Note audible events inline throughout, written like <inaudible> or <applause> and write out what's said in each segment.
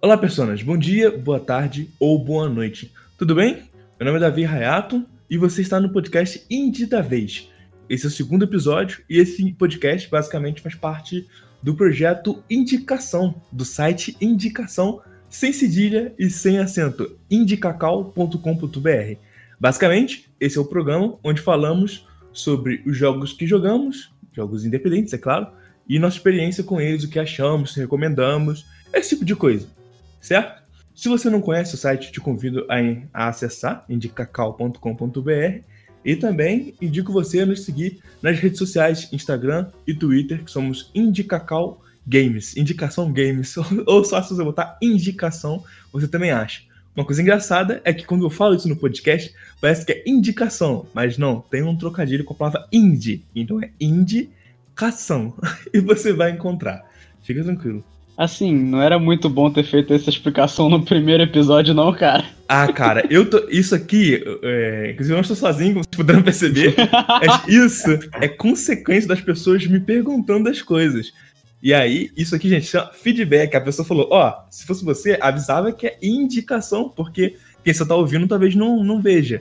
Olá, pessoas. Bom dia, boa tarde ou boa noite. Tudo bem? Meu nome é Davi Rayato e você está no podcast Indie da Vez. Esse é o segundo episódio e esse podcast basicamente faz parte do projeto Indicação, do site Indicação, sem cedilha e sem acento, indicacal.com.br. Basicamente, esse é o programa onde falamos sobre os jogos que jogamos, jogos independentes, é claro, e nossa experiência com eles, o que achamos, se recomendamos, esse tipo de coisa, certo? Se você não conhece o site, te convido a, acessar indicacal.com.br e também indico você a nos seguir nas redes sociais, Instagram e Twitter, que somos Indicacal Games, Indicação Games, <laughs> ou só se você botar Indicação, você também acha. Uma coisa engraçada é que quando eu falo isso no podcast, parece que é indicação, mas não, tem um trocadilho com a palavra indie, então é indie cação. <laughs> E você vai encontrar. Fica tranquilo. Assim, não era muito bom ter feito essa explicação no primeiro episódio, não, cara. Ah, cara, eu tô. Isso aqui, é, inclusive eu não estou sozinho, como vocês puderam perceber. <laughs> isso é consequência das pessoas me perguntando as coisas. E aí, isso aqui, gente, chama feedback. A pessoa falou: Ó, oh, se fosse você, avisava que é indicação, porque quem você tá ouvindo talvez não, não veja.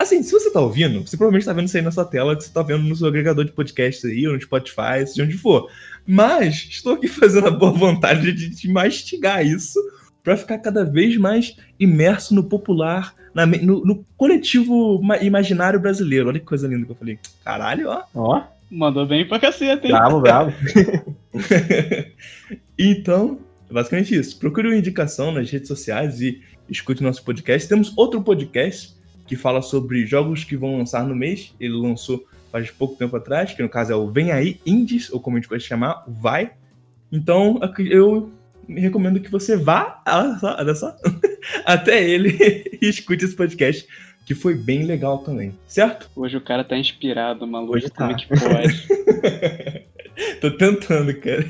Assim, se você tá ouvindo, você provavelmente tá vendo isso aí na sua tela, que você tá vendo no seu agregador de podcast aí, ou no Spotify, seja onde for. Mas estou aqui <laughs> fazendo a boa vontade de, de mastigar isso para ficar cada vez mais imerso no popular, na, no, no, coletivo imaginário brasileiro. Olha que coisa linda que eu falei. Caralho, ó. Ó, mandou bem pra caceta, hein? Bravo, bravo. <laughs> então, basicamente isso. Procure uma indicação nas redes sociais e escute nosso podcast. Temos outro podcast que fala sobre jogos que vão lançar no mês. Ele lançou faz pouco tempo atrás, que no caso é o Vem Aí Indies, ou como a gente pode chamar, o Vai. Então, eu recomendo que você vá olha só, <laughs> até ele <laughs> e escute esse podcast, que foi bem legal também, certo? Hoje o cara tá inspirado, maluco. Hoje tá. Como é que pode? <laughs> Tô tentando, cara.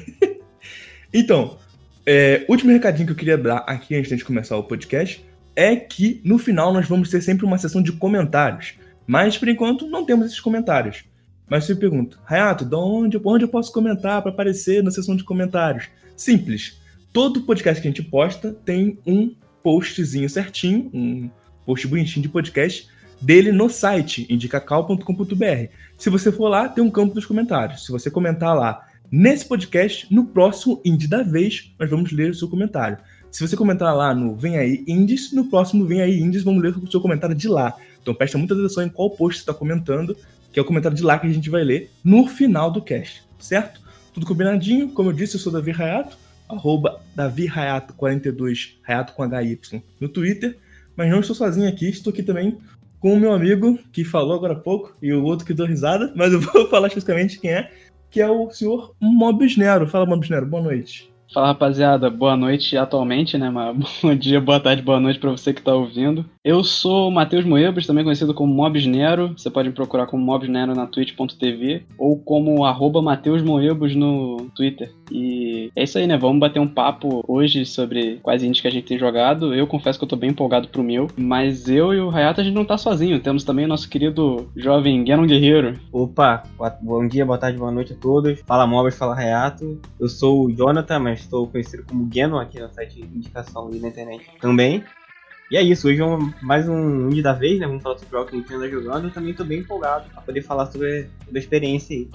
Então, é, último recadinho que eu queria dar aqui antes de começar o podcast é que no final nós vamos ter sempre uma sessão de comentários. Mas por enquanto não temos esses comentários. Mas você pergunta, Rayato, de onde, onde eu posso comentar para aparecer na sessão de comentários? Simples. Todo podcast que a gente posta tem um postzinho certinho, um post bonitinho de podcast dele no site indicacal.com.br. Se você for lá, tem um campo dos comentários. Se você comentar lá nesse podcast, no próximo Indie da vez, nós vamos ler o seu comentário. Se você comentar lá no Vem Aí Indies, no próximo Vem Aí Indies, vamos ler o seu comentário de lá. Então presta muita atenção em qual post você está comentando, que é o comentário de lá que a gente vai ler no final do cast, certo? Tudo combinadinho, como eu disse, eu sou Davi Rayato, arroba Davi Rayato 42, Rayato com HY no Twitter, mas não estou sozinho aqui, estou aqui também com o meu amigo que falou agora há pouco e o outro que deu risada, <laughs> mas eu vou <laughs> falar especificamente quem é, que é o senhor Mobs Nero. Fala, Mobs Nero, boa noite. Fala rapaziada, boa noite atualmente, né? Mas <laughs> bom dia, boa tarde, boa noite para você que tá ouvindo. Eu sou o Matheus Moebas, também conhecido como Mobs Nero. Você pode me procurar como Mobs Nero na twitch.tv ou como arroba Matheus Moebas no Twitter. E é isso aí, né? Vamos bater um papo hoje sobre quais indies que a gente tem jogado. Eu confesso que eu tô bem empolgado pro meu, mas eu e o Hayato a gente não tá sozinho. Temos também o nosso querido jovem Ganon Guerreiro. Opa, bom dia, boa tarde, boa noite a todos. Fala Mobs, fala Hayato. Eu sou o Jonathan, mas estou conhecido como Genon aqui no site de indicação e na internet também. E é isso, hoje é mais um indie da vez, né? Vamos falar sobre o que a gente anda jogando. Eu também estou bem empolgado para poder falar sobre, sobre, a experiência aí.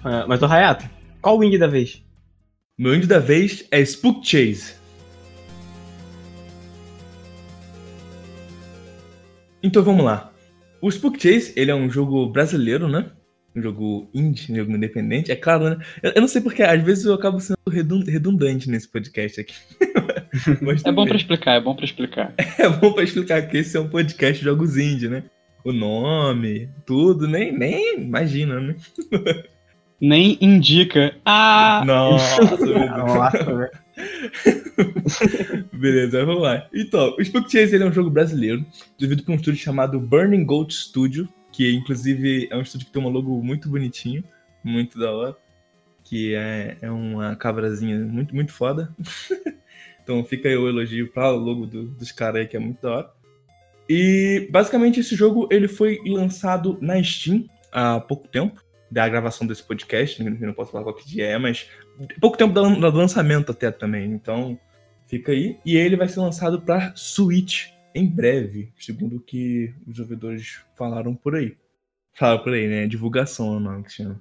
Uh, mas, o Hayato, qual o indie da vez? Meu indie da vez é Spook Chase. Então vamos lá. O Spook Chase, ele é um jogo brasileiro, né? um jogo indie, um jogo independente. É claro, né? Eu, eu não sei porque, às vezes eu acabo sendo redundante nesse podcast aqui. <laughs> <laughs> é bom para explicar, é bom para explicar. <laughs> É bom para explicar que esse é um podcast de jogos indie, né? O nome, tudo, nem, nem imagina, né? <laughs> Nem indica. Ah! Nossa, Nossa, Beleza, vamos lá. Então, o Spook Chase ele é um jogo brasileiro, devido por um estúdio chamado Burning Gold Studio, que inclusive é um estúdio que tem um logo muito bonitinho, muito da hora, que é, é uma cabrazinha muito, muito foda. Então fica aí o elogio para o logo do, dos caras aí, que é muito da hora. E basicamente esse jogo ele foi lançado na Steam há pouco tempo da gravação desse podcast, não posso falar qual que dia é, mas pouco tempo do lançamento até também, então Fica aí. E ele vai ser lançado para Switch em breve, segundo o que os desenvolvedores falaram por aí. Falaram por aí, né? Divulgação, não, que chama.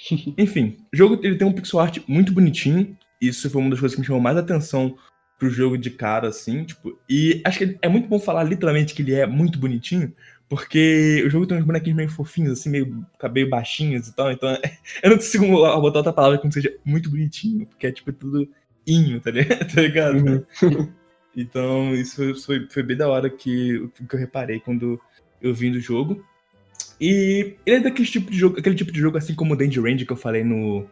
<laughs> Enfim, o jogo ele tem um pixel art muito bonitinho. Isso foi uma das coisas que me chamou mais atenção pro jogo de cara, assim, tipo. E acho que é muito bom falar literalmente que ele é muito bonitinho, porque o jogo tem uns bonequinhos meio fofinhos, assim, meio, meio baixinhos e tal. Então, <laughs> eu não consigo botar outra palavra que não seja muito bonitinho, porque é tipo tudo inho, tá ligado? <laughs> tá ligado? Uhum. <laughs> Então, isso foi, foi bem da hora que, que eu reparei quando eu vim do jogo. E ele é daquele tipo de jogo, aquele tipo de jogo, assim como o Danger Range que eu falei no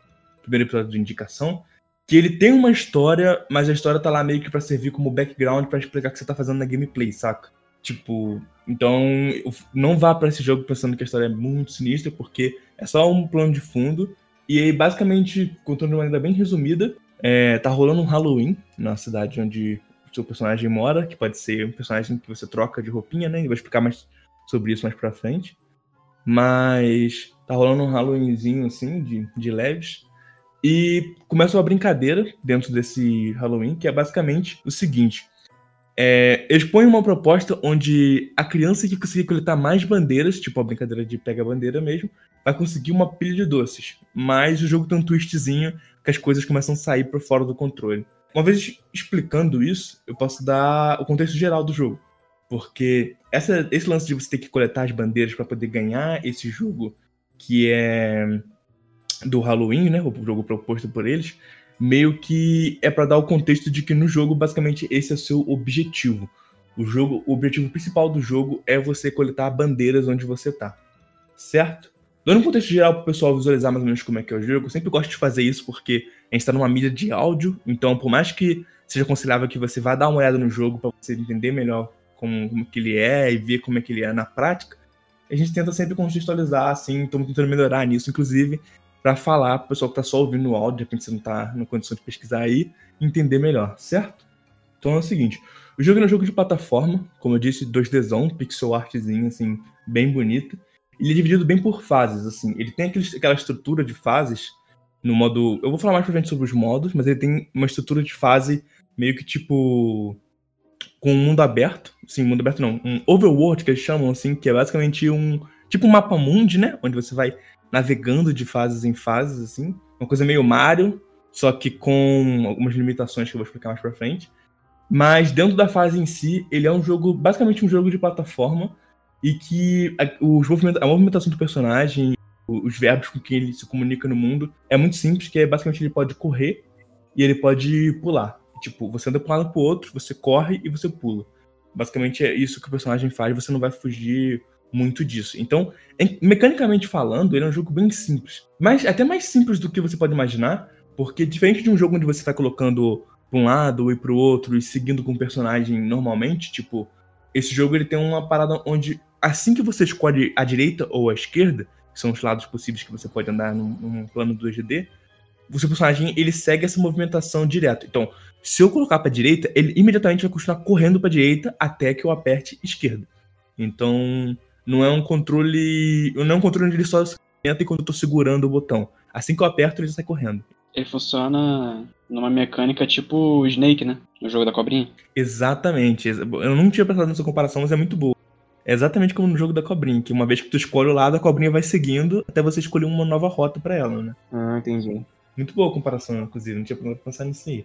primeiro episódio de indicação, que ele tem uma história, mas a história tá lá meio que pra servir como background para explicar o que você tá fazendo na gameplay, saca? Tipo, então não vá para esse jogo pensando que a história é muito sinistra, porque é só um plano de fundo. E aí, basicamente, contando de uma maneira bem resumida, é, tá rolando um Halloween na cidade onde o seu personagem mora, que pode ser um personagem que você troca de roupinha, né? E vou explicar mais sobre isso mais pra frente. Mas tá rolando um Halloweenzinho, assim, de, de leves. E começa uma brincadeira dentro desse Halloween, que é basicamente o seguinte. É, eles põem uma proposta onde a criança que conseguir coletar mais bandeiras, tipo a brincadeira de pega-bandeira mesmo, vai conseguir uma pilha de doces. Mas o jogo tem um twistzinho que as coisas começam a sair por fora do controle. Uma vez explicando isso, eu posso dar o contexto geral do jogo. Porque essa, esse lance de você ter que coletar as bandeiras para poder ganhar esse jogo, que é do Halloween, né? O jogo proposto por eles, meio que é para dar o contexto de que no jogo, basicamente, esse é o seu objetivo. O jogo, o objetivo principal do jogo é você coletar bandeiras onde você tá. Certo? Dando um contexto geral para o pessoal visualizar mais ou menos como é que é o jogo, eu sempre gosto de fazer isso porque a gente está numa mídia de áudio, então por mais que seja aconselhável que você vá dar uma olhada no jogo para você entender melhor como, como que ele é e ver como é que ele é na prática, a gente tenta sempre contextualizar, assim, estamos tentando melhorar nisso, inclusive, para falar pro pessoal que tá só ouvindo o áudio, de repente você não tá na condição de pesquisar aí, entender melhor, certo? Então é o seguinte, o jogo é um jogo de plataforma, como eu disse, 2Dzão, pixel artzinho, assim, bem bonito. Ele é dividido bem por fases, assim, ele tem aquele, aquela estrutura de fases no modo... Eu vou falar mais pra frente sobre os modos, mas ele tem uma estrutura de fase meio que tipo com um mundo aberto, sim, mundo aberto não, um overworld que eles chamam assim, que é basicamente um tipo um mapa mundi, né, onde você vai navegando de fases em fases assim, uma coisa meio Mario, só que com algumas limitações que eu vou explicar mais para frente. Mas dentro da fase em si, ele é um jogo, basicamente um jogo de plataforma e que a, os a movimentação do personagem, os verbos com que ele se comunica no mundo é muito simples, que é basicamente ele pode correr e ele pode pular. Tipo, você anda para um lado pro outro, você corre e você pula. Basicamente é isso que o personagem faz, você não vai fugir muito disso. Então, mecanicamente falando, ele é um jogo bem simples. Mas até mais simples do que você pode imaginar, porque diferente de um jogo onde você vai colocando para um lado e para o outro e seguindo com o personagem normalmente, tipo, esse jogo ele tem uma parada onde assim que você escolhe a direita ou a esquerda, que são os lados possíveis que você pode andar num, num plano 2D, o seu personagem ele segue essa movimentação direto. Então, se eu colocar para direita, ele imediatamente vai continuar correndo para direita até que eu aperte esquerda. Então, não é um controle, não é um controle onde ele só entra enquanto eu tô segurando o botão. Assim que eu aperto, ele sai correndo. Ele funciona numa mecânica tipo Snake, né? No jogo da cobrinha. Exatamente. Eu não tinha pensado nessa comparação, mas é muito boa. É exatamente como no jogo da cobrinha, que uma vez que tu escolhe o lado, a cobrinha vai seguindo até você escolher uma nova rota para ela, né? Ah, entendi. Muito boa a comparação, inclusive, não tinha pensado nisso aí.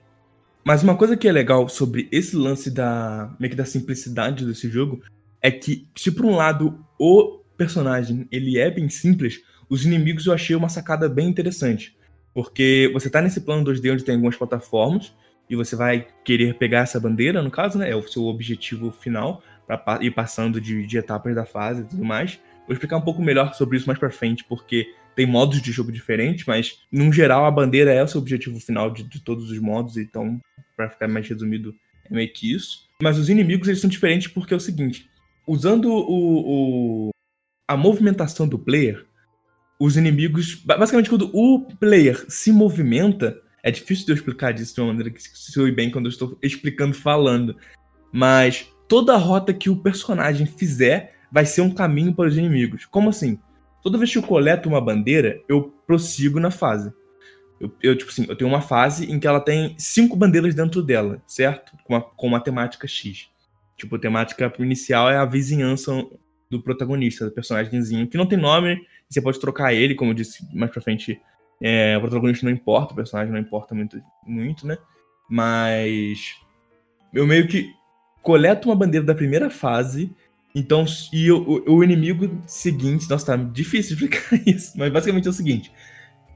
Mas uma coisa que é legal sobre esse lance da meio que da simplicidade desse jogo é que se por um lado o personagem ele é bem simples, os inimigos eu achei uma sacada bem interessante, porque você tá nesse plano 2D onde tem algumas plataformas e você vai querer pegar essa bandeira, no caso, né, é o seu objetivo final para ir passando de, de etapas da fase e tudo mais. Vou explicar um pouco melhor sobre isso mais para frente, porque tem modos de jogo diferentes, mas, no geral, a bandeira é o seu objetivo final de, de todos os modos, então, para ficar mais resumido, é meio que isso. Mas os inimigos, eles são diferentes porque é o seguinte, usando o, o a movimentação do player, os inimigos, basicamente, quando o player se movimenta, é difícil de eu explicar disso de uma maneira que soe bem quando eu estou explicando falando, mas toda rota que o personagem fizer vai ser um caminho para os inimigos. Como assim? Toda vez que eu coleto uma bandeira, eu prossigo na fase. Eu, eu, tipo assim, eu tenho uma fase em que ela tem cinco bandeiras dentro dela, certo? Com uma, com uma temática X. Tipo, temática inicial é a vizinhança do protagonista, do personagemzinho, que não tem nome, você pode trocar ele, como eu disse mais pra frente, é, o protagonista não importa, o personagem não importa muito, muito, né? Mas eu meio que coleto uma bandeira da primeira fase, então, e o, o inimigo seguinte, nossa, tá difícil <laughs> explicar isso, mas basicamente é o seguinte,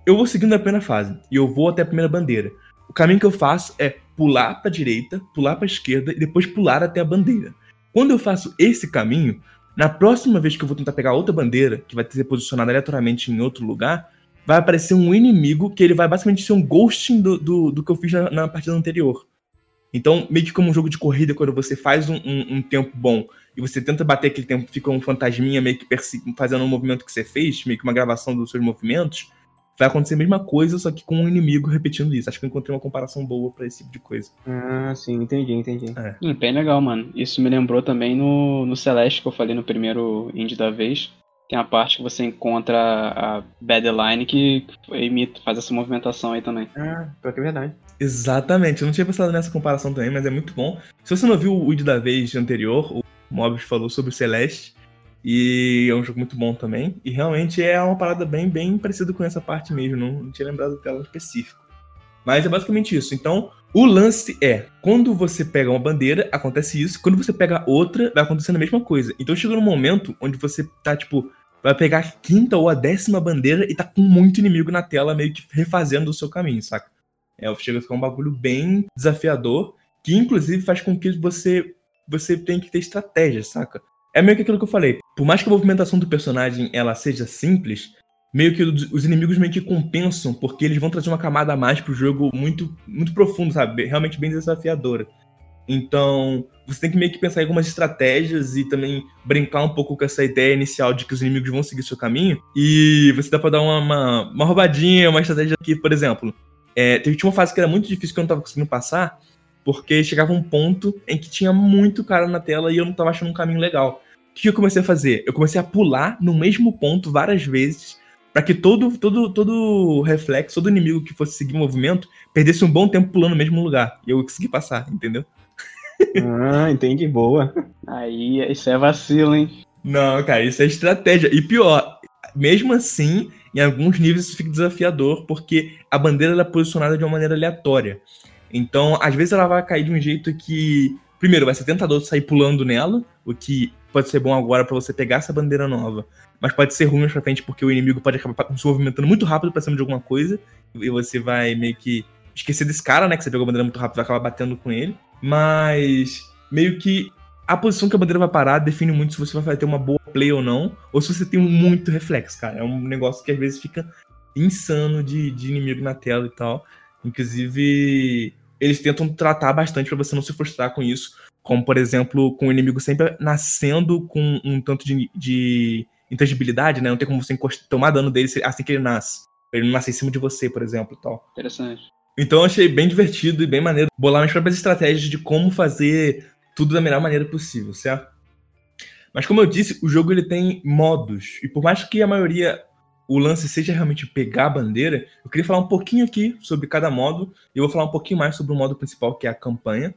eu vou seguindo a primeira fase, e eu vou até a primeira bandeira. O caminho que eu faço é pular para direita, pular para esquerda e depois pular até a bandeira. Quando eu faço esse caminho, na próxima vez que eu vou tentar pegar outra bandeira, que vai ser posicionada aleatoriamente em outro lugar, vai aparecer um inimigo que ele vai basicamente ser um ghosting do, do, do que eu fiz na, na, partida anterior. Então, meio que como um jogo de corrida, quando você faz um, um, um tempo bom e você tenta bater aquele tempo, fica um fantasminha meio que fazendo um movimento que você fez, meio que uma gravação dos seus movimentos, vai acontecer a mesma coisa, só que com um inimigo repetindo isso. Acho que eu encontrei uma comparação boa para esse tipo de coisa. Ah, sim, entendi, entendi. É. Hum, bem legal, mano. Isso me lembrou também no, no Celeste, que eu falei no primeiro indie da vez. Tem a parte que você encontra a Badline que imita, faz essa movimentação aí também. Ah, pior que é verdade. Exatamente, eu não tinha pensado nessa comparação também, mas é muito bom. Se você não viu o indie da vez anterior, o Mobius falou sobre o Celeste. E é um jogo muito bom também. E realmente é uma parada bem, bem parecida com essa parte mesmo. Não, não tinha lembrado dela específico. Mas é basicamente isso. Então, o lance é: quando você pega uma bandeira, acontece isso. Quando você pega outra, vai acontecendo a mesma coisa. Então chega num momento onde você tá, tipo, vai pegar a quinta ou a décima bandeira e tá com muito inimigo na tela, meio que refazendo o seu caminho, saca? É, chega a ficar um bagulho bem desafiador, que inclusive faz com que você, você tenha que ter estratégia, saca? É meio que aquilo que eu falei. Por mais que a movimentação do personagem ela seja simples, meio que os inimigos meio que compensam, porque eles vão trazer uma camada a mais pro jogo muito, muito profundo, sabe? Realmente bem desafiadora. Então, você tem que meio que pensar em algumas estratégias e também brincar um pouco com essa ideia inicial de que os inimigos vão seguir seu caminho. E você dá pra dar uma, uma, uma roubadinha, uma estratégia aqui, por exemplo. É, teve uma fase que era muito difícil que eu não tava conseguindo passar, porque chegava um ponto em que tinha muito cara na tela e eu não tava achando um caminho legal que eu comecei a fazer? Eu comecei a pular no mesmo ponto várias vezes para que todo, todo, todo reflexo, todo inimigo que fosse seguir o movimento perdesse um bom tempo pulando no mesmo lugar. E eu consegui passar, entendeu? Ah, entendi, boa. Aí, isso é vacilo, hein? Não, cara, isso é estratégia. E pior, mesmo assim, em alguns níveis isso fica desafiador, porque a bandeira é posicionada de uma maneira aleatória. Então, às vezes ela vai cair de um jeito que, primeiro, vai ser tentador sair pulando nela, o que pode ser bom agora para você pegar essa bandeira nova, mas pode ser ruim mais pra frente porque o inimigo pode acabar se movimentando muito rápido pra cima de alguma coisa e você vai meio que esquecer desse cara, né? Que você pegou a bandeira muito rápido e vai acabar batendo com ele. Mas meio que a posição que a bandeira vai parar define muito se você vai ter uma boa play ou não, ou se você tem muito reflexo, cara. É um negócio que às vezes fica insano de, de inimigo na tela e tal. Inclusive, eles tentam tratar bastante para você não se frustrar com isso. Como, por exemplo, com o inimigo sempre nascendo com um tanto de, de intangibilidade, né? Não tem como você tomar dano dele assim que ele nasce. Ele não nasce em cima de você, por exemplo, tal. Interessante. Então eu achei bem divertido e bem maneiro bolar minhas próprias estratégias de como fazer tudo da melhor maneira possível, certo? Mas como eu disse, o jogo ele tem modos. E por mais que a maioria o lance seja realmente pegar a bandeira, eu queria falar um pouquinho aqui sobre cada modo. E eu vou falar um pouquinho mais sobre o modo principal, que é a campanha.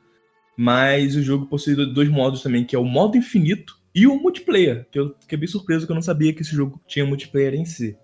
Mas o jogo possui dois modos também, que é o modo infinito e o multiplayer, que eu fiquei bem surpreso que eu não sabia que esse jogo tinha multiplayer em si.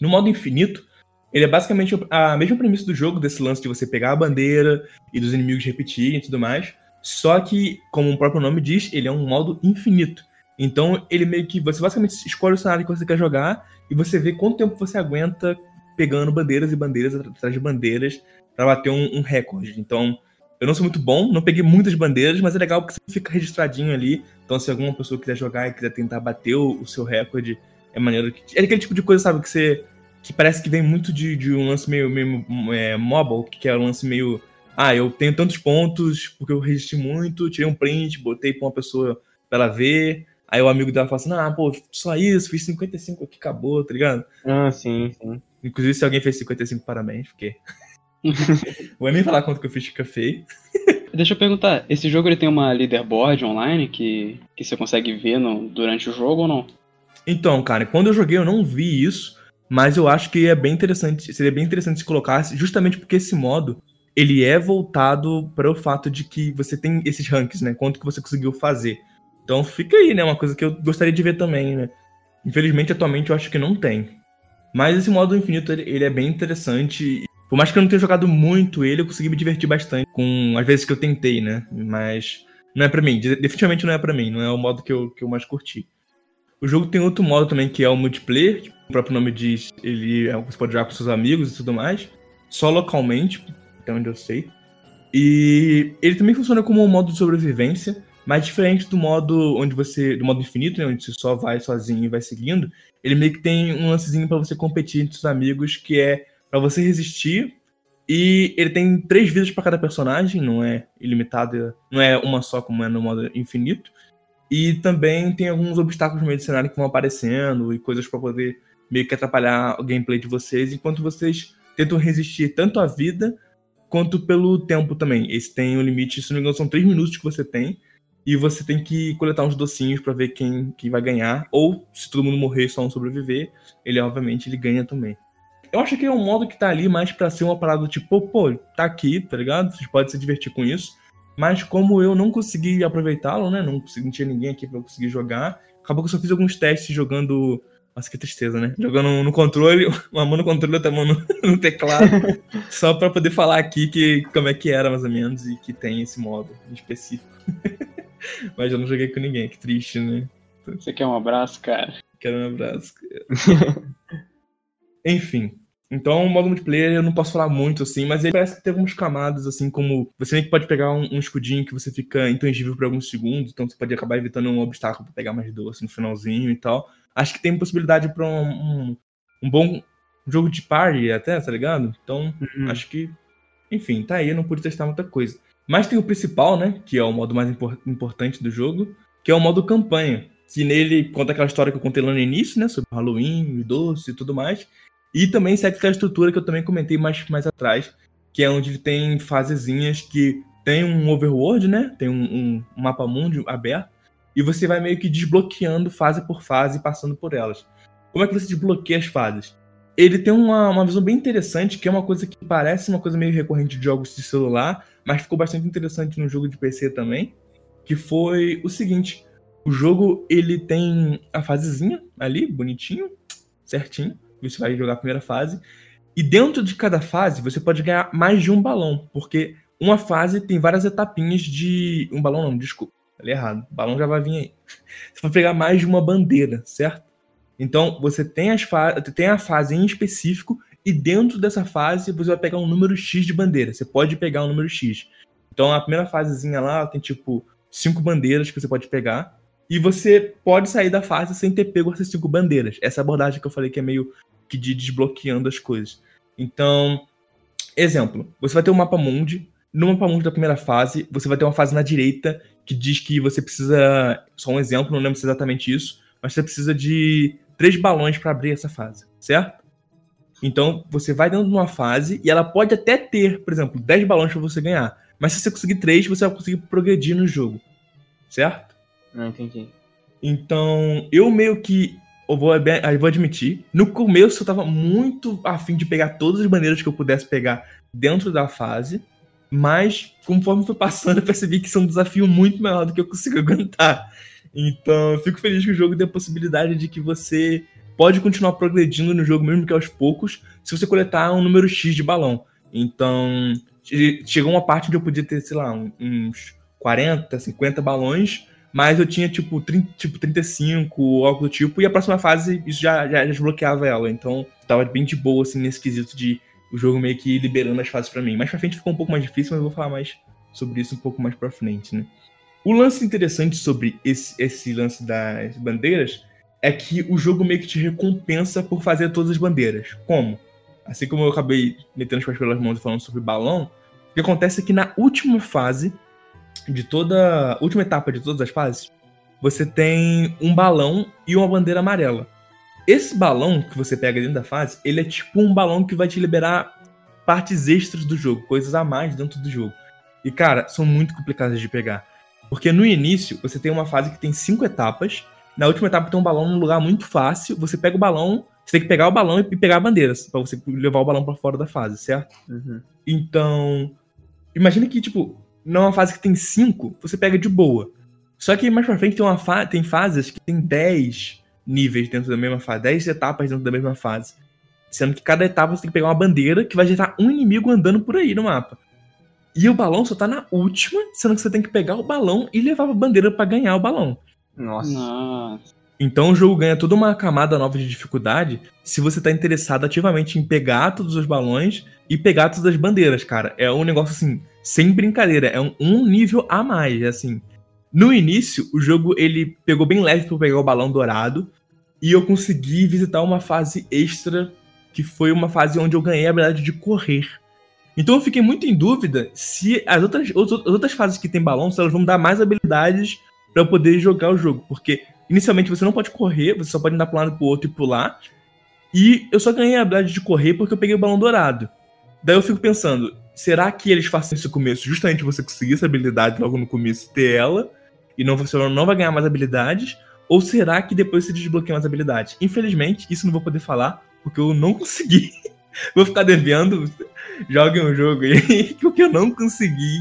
No modo infinito, ele é basicamente a mesma premissa do jogo, desse lance de você pegar a bandeira e dos inimigos repetirem e tudo mais. Só que, como o próprio nome diz, ele é um modo infinito. Então, ele meio que. Você basicamente escolhe o cenário que você quer jogar e você vê quanto tempo você aguenta pegando bandeiras e bandeiras atrás de bandeiras para bater um, um recorde. Então, eu não sou muito bom, não peguei muitas bandeiras, mas é legal porque você fica registradinho ali. Então, se alguma pessoa quiser jogar e quiser tentar bater o, o seu recorde, é maneiro. É aquele tipo de coisa, sabe, que você. que parece que vem muito de, de um lance meio, meio é, mobile, que é um lance meio. Ah, eu tenho tantos pontos porque eu resisti muito, tirei um print, botei pra uma pessoa pra ela ver. Aí o amigo dela fala assim: ah, pô, só isso, fiz 55 aqui, acabou, tá ligado? Ah, sim, sim. Inclusive, se alguém fez 55, parabéns, porque <laughs> Vou nem falar quanto que eu fiz fica feio. Deixa eu perguntar, esse jogo ele tem uma leaderboard online que, que você consegue ver no, durante o jogo ou não? Então, cara, quando eu joguei eu não vi isso, Mas eu acho que é bem interessante, seria bem interessante se colocasse, justamente porque esse modo ele é voltado para o fato de que você tem esses ranks, né? Quanto que você conseguiu fazer. Então fica aí, né? Uma coisa que eu gostaria de ver também, né? Infelizmente, atualmente, eu acho que não tem. Mas esse modo infinito, ele, é bem interessante. Por mais que eu não tenha jogado muito ele, eu consegui me divertir bastante com as vezes que eu tentei, né? Mas não é para mim. Definitivamente não é para mim. Não é o modo que eu, que eu mais curti. O jogo tem outro modo também, que é o multiplayer. O próprio nome diz, ele é, você pode jogar com seus amigos e tudo mais. Só localmente, até onde eu sei. E ele também funciona como um modo de sobrevivência, mas diferente do modo onde você. do modo infinito, né, onde você só vai sozinho e vai seguindo, ele meio que tem um lancezinho para você competir entre seus amigos, que é para você resistir. E ele tem três vidas para cada personagem, não é ilimitado, não é uma só como é no modo infinito. E também tem alguns obstáculos no meio do cenário que vão aparecendo e coisas para poder meio que atrapalhar o gameplay de vocês, enquanto vocês tentam resistir tanto à vida quanto pelo tempo também. Esse tem um limite, se não me engano, são 3 minutos que você tem. E você tem que coletar uns docinhos para ver quem, quem vai ganhar. Ou, se todo mundo morrer e só um sobreviver, ele obviamente ele ganha também. Eu acho que é um modo que tá ali mais pra ser uma parada tipo, pô, tá aqui, tá ligado? Vocês podem se divertir com isso. Mas como eu não consegui aproveitá-lo, né? Não, consegui, não tinha ninguém aqui pra eu conseguir jogar. Acabou que eu só fiz alguns testes jogando nossa, que tristeza, né? Jogando no controle, <laughs> uma mão no controle e outra mão no, <laughs> no teclado. <laughs> só pra poder falar aqui que, como é que era, mais ou menos, e que tem esse modo específico. <laughs> Mas eu não joguei com ninguém, que triste, né? Você quer um abraço, cara? Quero um abraço. <laughs> Enfim. Então, o modo multiplayer eu não posso falar muito assim, mas ele parece que tem algumas camadas, assim, como você nem pode pegar um, um, escudinho que você fica intangível por alguns segundos, então você pode acabar evitando um obstáculo para pegar mais doce no finalzinho e tal acho que tem possibilidade para um, um, um, bom jogo de party até, tá ligado? Então, uhum. acho que, enfim, tá aí, eu não pude testar muita coisa. Mas tem o principal, né, que é o modo mais impor importante do jogo, que é o modo campanha, que nele conta aquela história que eu contei lá no início, né, sobre Halloween, doce e tudo mais, e também segue aquela estrutura que eu também comentei mais, mais atrás, que é onde tem fasezinhas que tem um overworld, né, tem um, um mapa mundo aberto, e você vai meio que desbloqueando fase por fase, passando por elas. Como é que você desbloqueia as fases? Ele tem uma, uma visão bem interessante, que é uma coisa que parece uma coisa meio recorrente de jogos de celular, mas ficou bastante interessante no jogo de PC também, que foi o seguinte: o jogo ele tem a fasezinha ali, bonitinho, certinho. Você vai jogar a primeira fase. E dentro de cada fase, você pode ganhar mais de um balão, porque uma fase tem várias etapinhas de. Um balão não, desculpa. Falei errado. O balão já vai vir aí. <laughs> Você vai pegar mais de uma bandeira, certo? Então, você tem, as tem a fase em específico e dentro dessa fase você vai pegar um número X de bandeira. Você pode pegar um número X. Então, a primeira fasezinha lá tem, tipo, cinco bandeiras que você pode pegar. E você pode sair da fase sem ter pego essas cinco bandeiras. Essa abordagem que eu falei que é meio que de desbloqueando as coisas. Então, exemplo. Você vai ter um mapa mundi. No mapa mundi da primeira fase, você vai ter uma fase na direita que diz que você precisa. Só um exemplo, não lembro se é exatamente isso, mas você precisa de três balões para abrir essa fase, certo? Então você vai dentro de uma fase e ela pode até ter, por exemplo, 10 balões para você ganhar. Mas se você conseguir três, você vai conseguir progredir no jogo. Certo? Não entendi. Então, eu meio que. Eu vou, eu vou admitir. No começo eu tava muito afim de pegar todas as maneiras que eu pudesse pegar dentro da fase. Mas, conforme foi passando, eu percebi que isso é um desafio muito maior do que eu consigo <laughs> aguentar. Então, eu fico feliz que o jogo dê a possibilidade de que você pode continuar progredindo no jogo, mesmo que aos poucos, se você coletar um número X de balão. Então, chegou uma parte onde eu podia ter, sei lá, uns 40, 50 balões, mas eu tinha tipo, 30, tipo 35 ou algo do tipo, e a próxima fase isso já, já, já desbloqueava ela. Então, tava bem de boa, assim, nesse quesito de o jogo meio que liberando as fases para mim. Mais pra frente ficou um pouco mais difícil, mas eu vou falar mais sobre isso um pouco mais pra frente, né? O lance interessante sobre esse, esse lance das bandeiras é que o jogo meio que te recompensa por fazer todas as bandeiras. Como? Assim como eu acabei metendo as coisas pelas mãos e falando sobre balão, o que acontece é que na última fase de toda. última etapa de todas as fases, você tem um balão e uma bandeira amarela. Esse balão que você pega dentro da fase, ele é tipo um balão que vai te liberar partes extras do jogo, coisas a mais dentro do jogo. E cara, são muito complicadas de pegar. Porque no início você tem uma fase que tem cinco etapas. Na última etapa tem um balão num lugar muito fácil. Você pega o balão você tem que pegar o balão e pegar a bandeira, pra você levar o balão para fora da fase, certo? Uhum. Então, imagina que, tipo, numa fase que tem 5, você pega de boa. Só que mais pra frente tem, uma fa tem fases que tem 10 níveis dentro da mesma fase, 10 etapas dentro da mesma fase. Sendo que cada etapa você tem que pegar uma bandeira que vai gerar um inimigo andando por aí no mapa. E o balão só tá na última, sendo que você tem que pegar o balão e levar a bandeira para ganhar o balão. Nossa. Nossa. Então o jogo ganha toda uma camada nova de dificuldade se você tá interessado ativamente em pegar todos os balões e pegar todas as bandeiras, cara. É um negócio assim, sem brincadeira, é um, um nível a mais, assim. No início, o jogo ele pegou bem leve para pegar o balão dourado e eu consegui visitar uma fase extra que foi uma fase onde eu ganhei a habilidade de correr. Então eu fiquei muito em dúvida se as outras, as outras fases que tem balão, se elas vão dar mais habilidades para eu poder jogar o jogo. Porque inicialmente você não pode correr, você só pode andar para um lado pro outro e pular. E eu só ganhei a habilidade de correr porque eu peguei o balão dourado. Daí eu fico pensando, será que eles fazem esse começo justamente você conseguir essa habilidade logo no começo e ter ela? E não, você não vai ganhar mais habilidades? Ou será que depois você desbloqueia mais habilidades? Infelizmente, isso não vou poder falar, porque eu não <laughs> consegui. vou ficar devendo joguem um jogo aí, <laughs> porque eu não consegui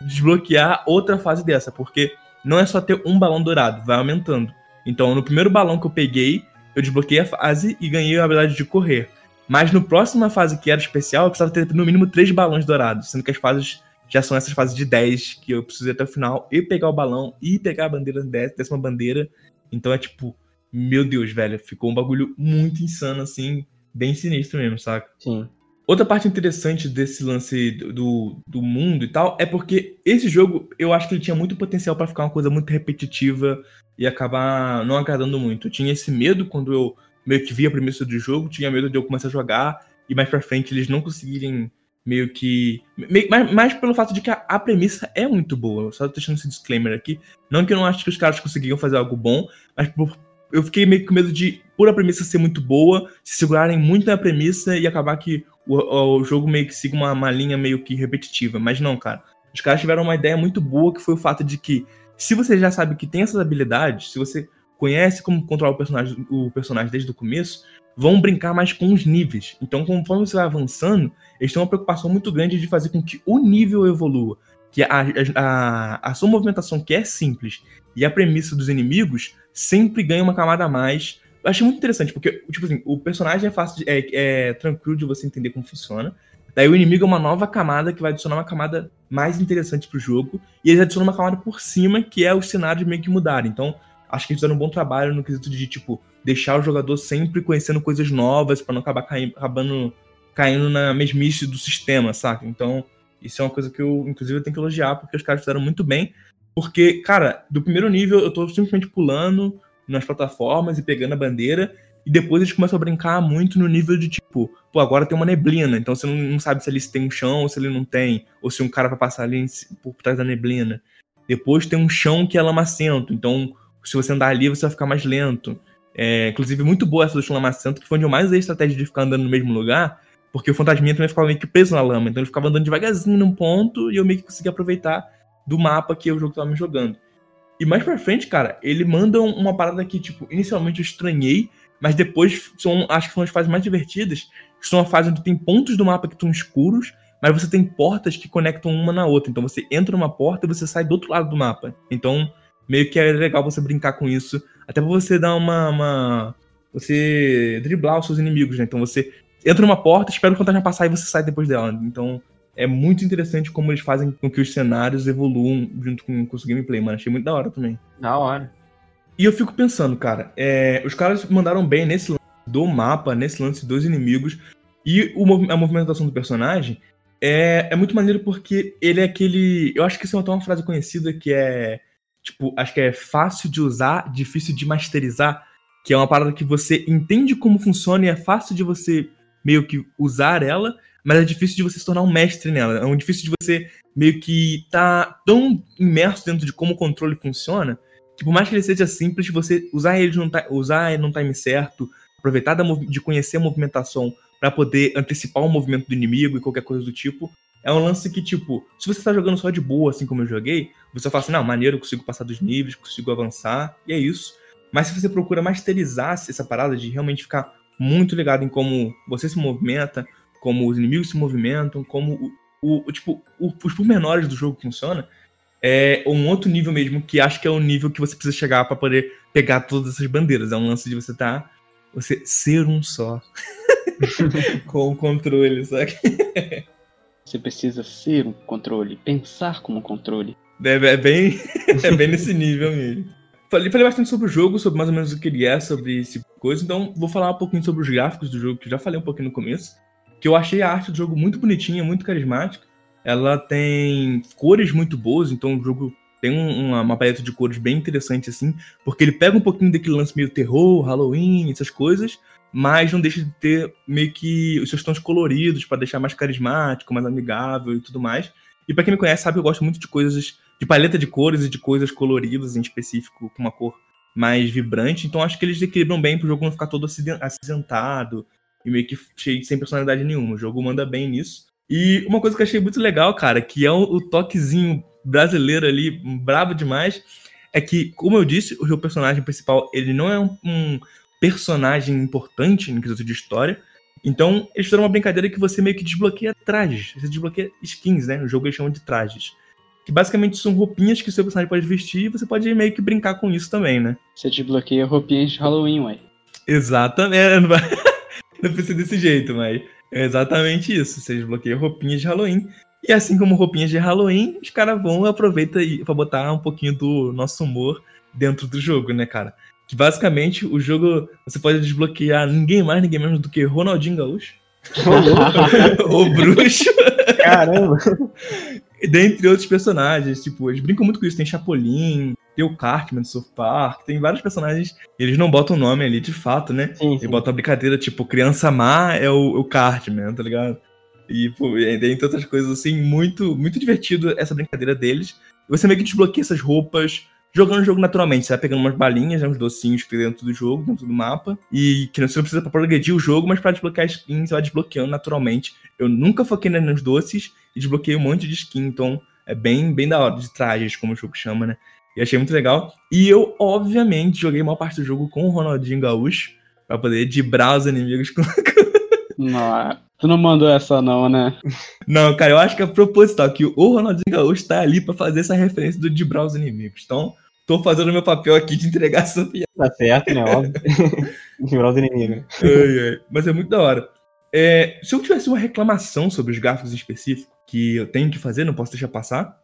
desbloquear outra fase dessa, porque não é só ter um balão dourado, vai aumentando. Então, no primeiro balão que eu peguei, eu desbloqueei a fase e ganhei a habilidade de correr. Mas no próxima fase, que era especial, eu precisava ter no mínimo três balões dourados, sendo que as fases já são essas fases de 10, que eu preciso ir até o final e pegar o balão e pegar a bandeira décima bandeira. Então é tipo, meu Deus, velho, ficou um bagulho muito insano, assim, bem sinistro mesmo, saca? Sim. Outra parte interessante desse lance do, do mundo e tal é porque esse jogo eu acho que ele tinha muito potencial para ficar uma coisa muito repetitiva e acabar não agradando muito. Eu tinha esse medo quando eu meio que via a premissa do jogo, tinha medo de eu começar a jogar e mais pra frente eles não conseguirem meio que. Meio, mais, mais pelo fato de que a, a, premissa é muito boa. Só deixando esse disclaimer aqui. Não que eu não acho que os caras conseguiam fazer algo bom, mas por, eu fiquei meio com medo de, por a premissa ser muito boa, se segurarem muito na premissa e acabar que o, o jogo meio que siga uma, uma linha meio que repetitiva. Mas não, cara. Os caras tiveram uma ideia muito boa que foi o fato de que, se você já sabe que tem essas habilidades, se você conhece como controlar o personagem, o personagem desde o começo, vão brincar mais com os níveis. Então, conforme você vai avançando, eles têm uma preocupação muito grande de fazer com que o nível evolua. Que a, a, a sua movimentação, que é simples, e a premissa dos inimigos, sempre ganha uma camada a mais eu achei muito interessante, porque, tipo assim, o personagem é fácil, de, é, é tranquilo de você entender como funciona. Daí o inimigo é uma nova camada que vai adicionar uma camada mais interessante pro jogo. E eles adicionam uma camada por cima, que é os cenários meio que mudarem. Então, acho que eles fizeram um bom trabalho no quesito de, tipo, deixar o jogador sempre conhecendo coisas novas para não acabar caindo, acabando caindo na mesmice do sistema, saca? Então, isso é uma coisa que eu, inclusive, eu tenho que elogiar, porque os caras fizeram muito bem. Porque, cara, do primeiro nível eu tô simplesmente pulando, nas plataformas e pegando a bandeira. E depois eles começam a brincar muito no nível de tipo, pô, agora tem uma neblina, então você não, não sabe se ali tem um chão ou se ele não tem, ou se um cara vai passar ali por trás da neblina. Depois tem um chão que é lamacento, então se você andar ali você vai ficar mais lento. É, inclusive, muito boa essa do chão lamacento, que foi onde eu mais usei a estratégia de ficar andando no mesmo lugar, porque o fantasminha também ficava meio que preso na lama, então ele ficava andando devagarzinho num ponto e eu meio que conseguia aproveitar do mapa que o jogo tava me jogando. E mais pra frente, cara, ele manda uma parada que, tipo, inicialmente eu estranhei, mas depois são, acho que são as fases mais divertidas. São a fase onde tem pontos do mapa que estão escuros, mas você tem portas que conectam uma na outra. Então você entra numa porta e você sai do outro lado do mapa. Então, meio que é legal você brincar com isso. Até pra você dar uma. uma você driblar os seus inimigos, né? Então você entra numa porta, espera o fantasma passar e você sai depois dela. Então, é muito interessante como eles fazem com que os cenários evoluam junto com, com o gameplay, mano. Achei muito da hora também. Da hora. E eu fico pensando, cara, é, os caras mandaram bem nesse lance do mapa, nesse lance dos inimigos, e o, a movimentação do personagem é, é muito maneiro porque ele é aquele. Eu acho que isso é uma frase conhecida que é. Tipo, acho que é fácil de usar, difícil de masterizar. Que é uma parada que você entende como funciona e é fácil de você meio que usar ela, mas é difícil de você se tornar um mestre nela. É um difícil de você meio que tá tão imerso dentro de como o controle funciona, que por mais que ele seja simples, você usar ele no, usar ele no time certo, aproveitar de conhecer a movimentação para poder antecipar o movimento do inimigo e qualquer coisa do tipo, é um lance que, tipo, se você tá jogando só de boa, assim como eu joguei, você fala assim, não, maneiro, eu consigo passar dos níveis, consigo avançar, e é isso. Mas se você procura masterizar essa parada de realmente ficar muito ligado em como você se movimenta, como os inimigos se movimentam, como o, o tipo, o, os pormenores do jogo funcionam. É um outro nível mesmo, que acho que é o nível que você precisa chegar para poder pegar todas essas bandeiras. É um lance de você. Tá, você ser um só. <laughs> com o controle, sabe? Você precisa ser um controle, pensar como um controle. É, é, bem, <laughs> é bem nesse nível mesmo. Falei, falei bastante sobre o jogo, sobre mais ou menos o que ele é, sobre esse tipo coisa. Então, vou falar um pouquinho sobre os gráficos do jogo, que já falei um pouquinho no começo. Que eu achei a arte do jogo muito bonitinha, muito carismática. Ela tem cores muito boas, então o jogo tem uma, uma paleta de cores bem interessante, assim, porque ele pega um pouquinho daquele lance meio terror, Halloween, essas coisas, mas não deixa de ter meio que os seus tons coloridos para deixar mais carismático, mais amigável e tudo mais. E para quem me conhece sabe, eu gosto muito de coisas, de paleta de cores e de coisas coloridas em específico, com uma cor mais vibrante. Então acho que eles equilibram bem pro jogo não ficar todo acinzentado e meio que cheio, sem personalidade nenhuma. O jogo manda bem nisso. E uma coisa que eu achei muito legal, cara, que é o, o toquezinho brasileiro ali, brabo demais, é que, como eu disse, o personagem principal, ele não é um, um personagem importante no quesito de história. Então, eles fizeram uma brincadeira que você meio que desbloqueia trajes. Você desbloqueia skins, né? No jogo eles chamam de trajes. Que basicamente são roupinhas que o seu personagem pode vestir e você pode meio que brincar com isso também, né? Você desbloqueia roupinhas de Halloween, ué. Exatamente. <laughs> Não, vai... não precisa desse jeito, mas é exatamente isso. Você desbloqueia roupinhas de Halloween. E assim como roupinhas de Halloween, os caras vão e aproveitam pra botar um pouquinho do nosso humor dentro do jogo, né, cara? Que basicamente o jogo você pode desbloquear ninguém mais, ninguém menos do que Ronaldinho Gaúcho. o <laughs> bruxo. Caramba! <laughs> Dentre outros personagens, tipo, eles brincam muito com isso. Tem Chapolin, tem o Cartman do South Park, tem vários personagens. Eles não botam o nome ali de fato, né? Sim, sim. botam a brincadeira, tipo, criança má é o, o Cartman, tá ligado? E, pô, tem outras coisas assim, muito, muito divertido essa brincadeira deles. Você meio que desbloqueia essas roupas, jogando o jogo naturalmente. Você vai pegando umas balinhas, né, uns docinhos que tem dentro do jogo, dentro do mapa. E que você não precisa pra progredir o jogo, mas para desbloquear skins, você vai desbloqueando naturalmente. Eu nunca foquei nos doces e desbloqueei um monte de skin, então é bem, bem da hora, de trajes, como o jogo chama, né? E achei muito legal. E eu, obviamente, joguei uma parte do jogo com o Ronaldinho Gaúcho, pra poder dibrar os inimigos <laughs> com. Não, tu não mandou essa não, né? Não, cara, eu acho que é proposital, que o Ronaldinho Gaúcho tá ali pra fazer essa referência do dibrar os inimigos. Então, tô fazendo meu papel aqui de entregar essa piada. Tá certo, né? Óbvio. <laughs> Dibrar os inimigos. Ai, ai. Mas é muito da hora. É, se eu tivesse uma reclamação sobre os gráficos específicos que eu tenho que fazer, não posso deixar passar,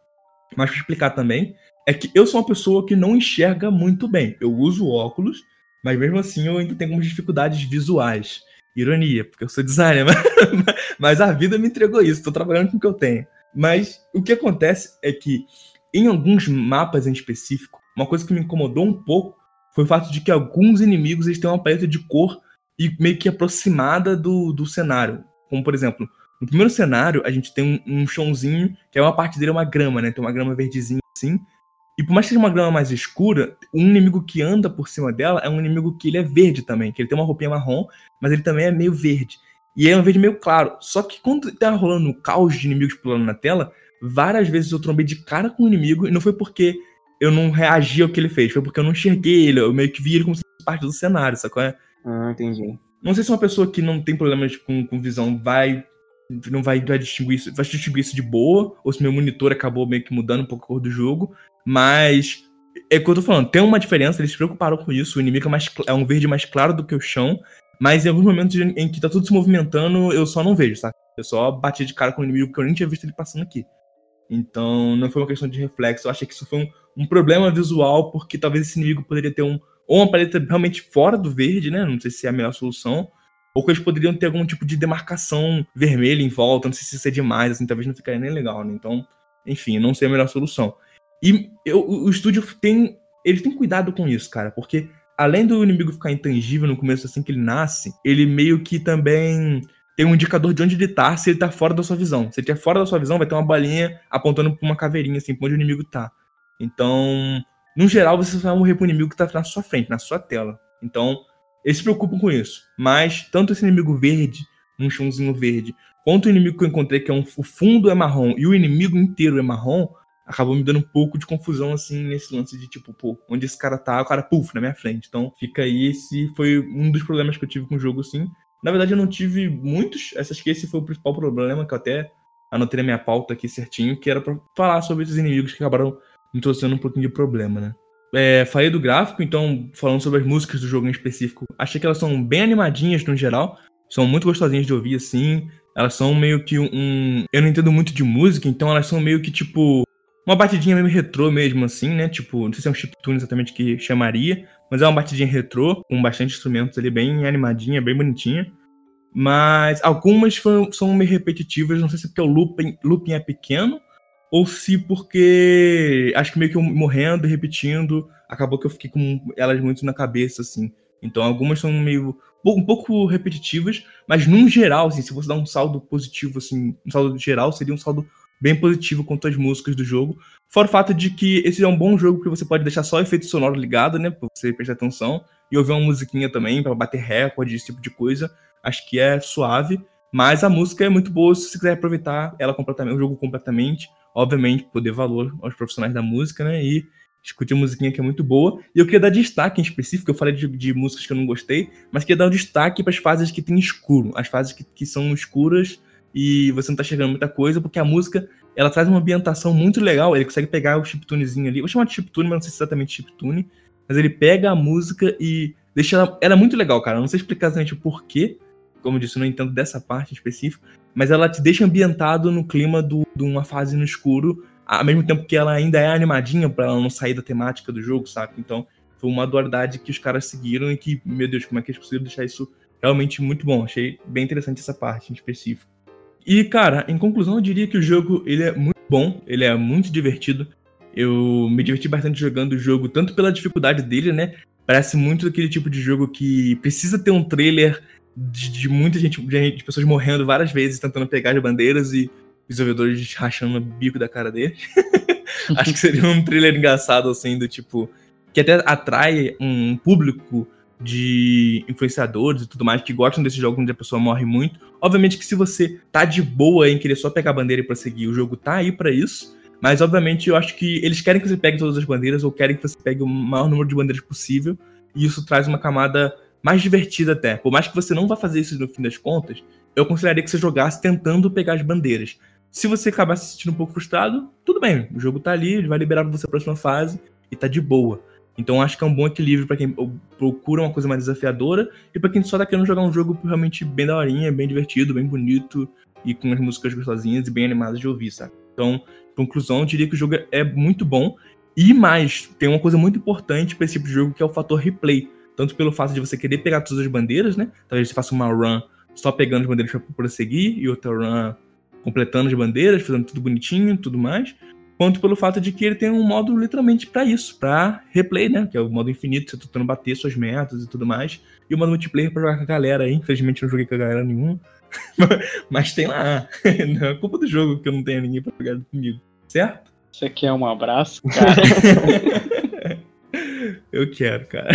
mas pra explicar também, é que eu sou uma pessoa que não enxerga muito bem. Eu uso óculos, mas mesmo assim eu ainda tenho algumas dificuldades visuais. Ironia, porque eu sou designer, <laughs> mas, mas a vida me entregou isso, estou trabalhando com o que eu tenho. Mas o que acontece é que em alguns mapas em específico, uma coisa que me incomodou um pouco foi o fato de que alguns inimigos eles têm uma paleta de cor e meio que aproximada do, do cenário. Como, por exemplo, no primeiro cenário, a gente tem um, um chãozinho, que é uma parte dele é uma grama, né? Tem uma grama verdezinha assim. E por mais que seja uma grama mais escura, um inimigo que anda por cima dela é um inimigo que ele é verde também, que ele tem uma roupinha marrom, mas ele também é meio verde. E é um verde meio claro. Só que quando tá rolando um caos de inimigos pulando na tela, várias vezes eu trombei de cara com o inimigo e não foi porque eu não reagi ao que ele fez, foi porque eu não enxerguei ele, eu meio que vi ele como se fosse parte do cenário, sacou? Ah, entendi. Não sei se uma pessoa que não tem problemas com, com visão vai não vai, vai distinguir isso, vai distinguir isso de boa, ou se meu monitor acabou meio que mudando um pouco a cor do jogo, mas é o que eu tô falando, tem uma diferença, eles se preocuparam com isso, o inimigo é, mais, é um verde mais claro do que o chão, mas em alguns momentos em que tá tudo se movimentando, eu só não vejo, sabe? Eu só bati de cara com o inimigo que eu nem tinha visto ele passando aqui. Então, não foi uma questão de reflexo, eu achei que isso foi um, um problema visual, porque talvez esse inimigo poderia ter um ou uma paleta realmente fora do verde, né? Não sei se é a melhor solução, ou que eles poderiam ter algum tipo de demarcação vermelha em volta, não sei se isso é demais, assim, talvez não ficaria nem legal, né? Então, enfim, não sei a melhor solução. E eu, o estúdio tem. Ele tem cuidado com isso, cara, porque além do inimigo ficar intangível no começo, assim que ele nasce, ele meio que também tem um indicador de onde ele tá, se ele tá fora da sua visão. Se ele tá fora da sua visão, vai ter uma balinha apontando pra uma caveirinha, assim, pra onde o inimigo tá. Então, no geral, você vai morrer pro inimigo que tá na sua frente, na sua tela. Então, eles se preocupam com isso. Mas, tanto esse inimigo verde, um chãozinho verde, quanto o inimigo que eu encontrei, que é um, o fundo é marrom, e o inimigo inteiro é marrom, acabou me dando um pouco de confusão, assim, nesse lance de tipo, pô, onde esse cara tá, o cara, puf, na minha frente. Então, fica aí, esse foi um dos problemas que eu tive com o jogo, assim. Na verdade, eu não tive muitos, acho que esse foi o principal problema, que eu até anotei na minha pauta aqui certinho, que era pra falar sobre esses inimigos que acabaram me trouxendo um pouquinho de problema, né? É, falei do gráfico, então, falando sobre as músicas do jogo em específico, achei que elas são bem animadinhas no geral, são muito gostosinhas de ouvir, assim. Elas são meio que um. Eu não entendo muito de música, então elas são meio que tipo uma batidinha meio retrô mesmo, assim, né? Tipo, não sei se é um chiptune exatamente que chamaria, mas é uma batidinha retrô, com bastante instrumentos ali, bem animadinha, bem bonitinha. Mas algumas são meio repetitivas, não sei se é porque o looping, looping é pequeno, ou se porque acho que meio que eu morrendo e repetindo, acabou que eu fiquei com elas muito na cabeça, assim. Então algumas são meio um pouco repetitivas, mas num geral, assim, se você dar um saldo positivo, assim, um saldo geral, seria um saldo bem positivo quanto às músicas do jogo. Fora o fato de que esse é um bom jogo que você pode deixar só efeito sonoro ligado, né? Pra você prestar atenção. E ouvir uma musiquinha também, para bater recorde, esse tipo de coisa. Acho que é suave. Mas a música é muito boa se você quiser aproveitar ela completamente, o jogo completamente. Obviamente, poder valor aos profissionais da música, né? E discutir musiquinha que é muito boa. E eu queria dar destaque em específico, eu falei de, de músicas que eu não gostei, mas queria dar um destaque para as fases que tem escuro. As fases que, que são escuras e você não tá chegando muita coisa, porque a música ela traz uma ambientação muito legal. Ele consegue pegar o chiptunezinho ali. Vou chamar de chiptune, mas não sei se é exatamente chiptune. Mas ele pega a música e deixa ela. Ela é muito legal, cara. Eu não sei explicar exatamente o porquê. Como eu disse, não entendo dessa parte específica. Mas ela te deixa ambientado no clima do, de uma fase no escuro. Ao mesmo tempo que ela ainda é animadinha para ela não sair da temática do jogo, sabe? Então, foi uma dualidade que os caras seguiram e que, meu Deus, como é que eles conseguiram deixar isso realmente muito bom. Achei bem interessante essa parte em específico. E, cara, em conclusão, eu diria que o jogo ele é muito bom, ele é muito divertido. Eu me diverti bastante jogando o jogo, tanto pela dificuldade dele, né? Parece muito aquele tipo de jogo que precisa ter um trailer de, de muita gente, de, pessoas morrendo várias vezes, tentando pegar as bandeiras e os rachando o bico da cara dele. <laughs> Acho que seria um trailer engraçado, assim, do tipo. Que até atrai um público de influenciadores e tudo mais que gostam desse jogo onde a pessoa morre muito. Obviamente que se você tá de boa em querer só pegar a bandeira e prosseguir, o jogo tá aí para isso. Mas obviamente eu acho que eles querem que você pegue todas as bandeiras ou querem que você pegue o maior número de bandeiras possível. E isso traz uma camada mais divertida até. Por mais que você não vá fazer isso no fim das contas, eu consideraria que você jogasse tentando pegar as bandeiras. Se você acabar se sentindo um pouco frustrado, tudo bem. O jogo tá ali, ele vai liberar você a próxima fase e tá de boa. Então acho que é um bom equilíbrio para quem procura uma coisa mais desafiadora e para quem só tá querendo jogar um jogo realmente bem daorinha, bem divertido, bem bonito e com as músicas gostosinhas e bem animadas de ouvir, sabe? Então, conclusão, eu diria que o jogo é muito bom. E mais, tem uma coisa muito importante para esse tipo de jogo que é o fator replay. Tanto pelo fato de você querer pegar todas as bandeiras, né? Talvez você faça uma run só pegando as bandeiras para prosseguir e outra run completando as bandeiras, fazendo tudo bonitinho, tudo mais quanto pelo fato de que ele tem um modo literalmente para isso, para replay, né? Que é o modo infinito, você tá tentando bater suas metas e tudo mais. E o modo multiplayer pra jogar com a galera aí. Infelizmente não joguei com a galera nenhuma. <laughs> Mas tem lá. <laughs> Não é culpa do jogo que eu não tenho ninguém pra jogar comigo. Certo? Você quer um abraço, cara? <laughs> eu quero, cara.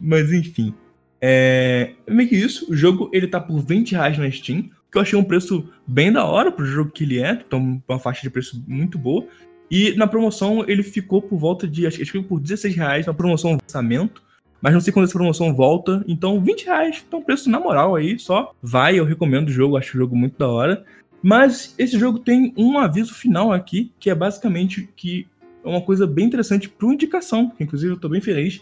Mas enfim. É... Meio que isso. O jogo ele tá por 20 reais na Steam que eu achei um preço bem da hora pro jogo que ele é, então uma faixa de preço muito boa. E na promoção ele ficou por volta de, acho que por 16 reais na promoção lançamento, mas não sei quando essa promoção volta, então 20 reais, então preço na moral aí, só vai, eu recomendo o jogo, acho o jogo muito da hora. Mas esse jogo tem um aviso final aqui, que é basicamente que é uma coisa bem interessante para indicação, que inclusive eu tô bem feliz,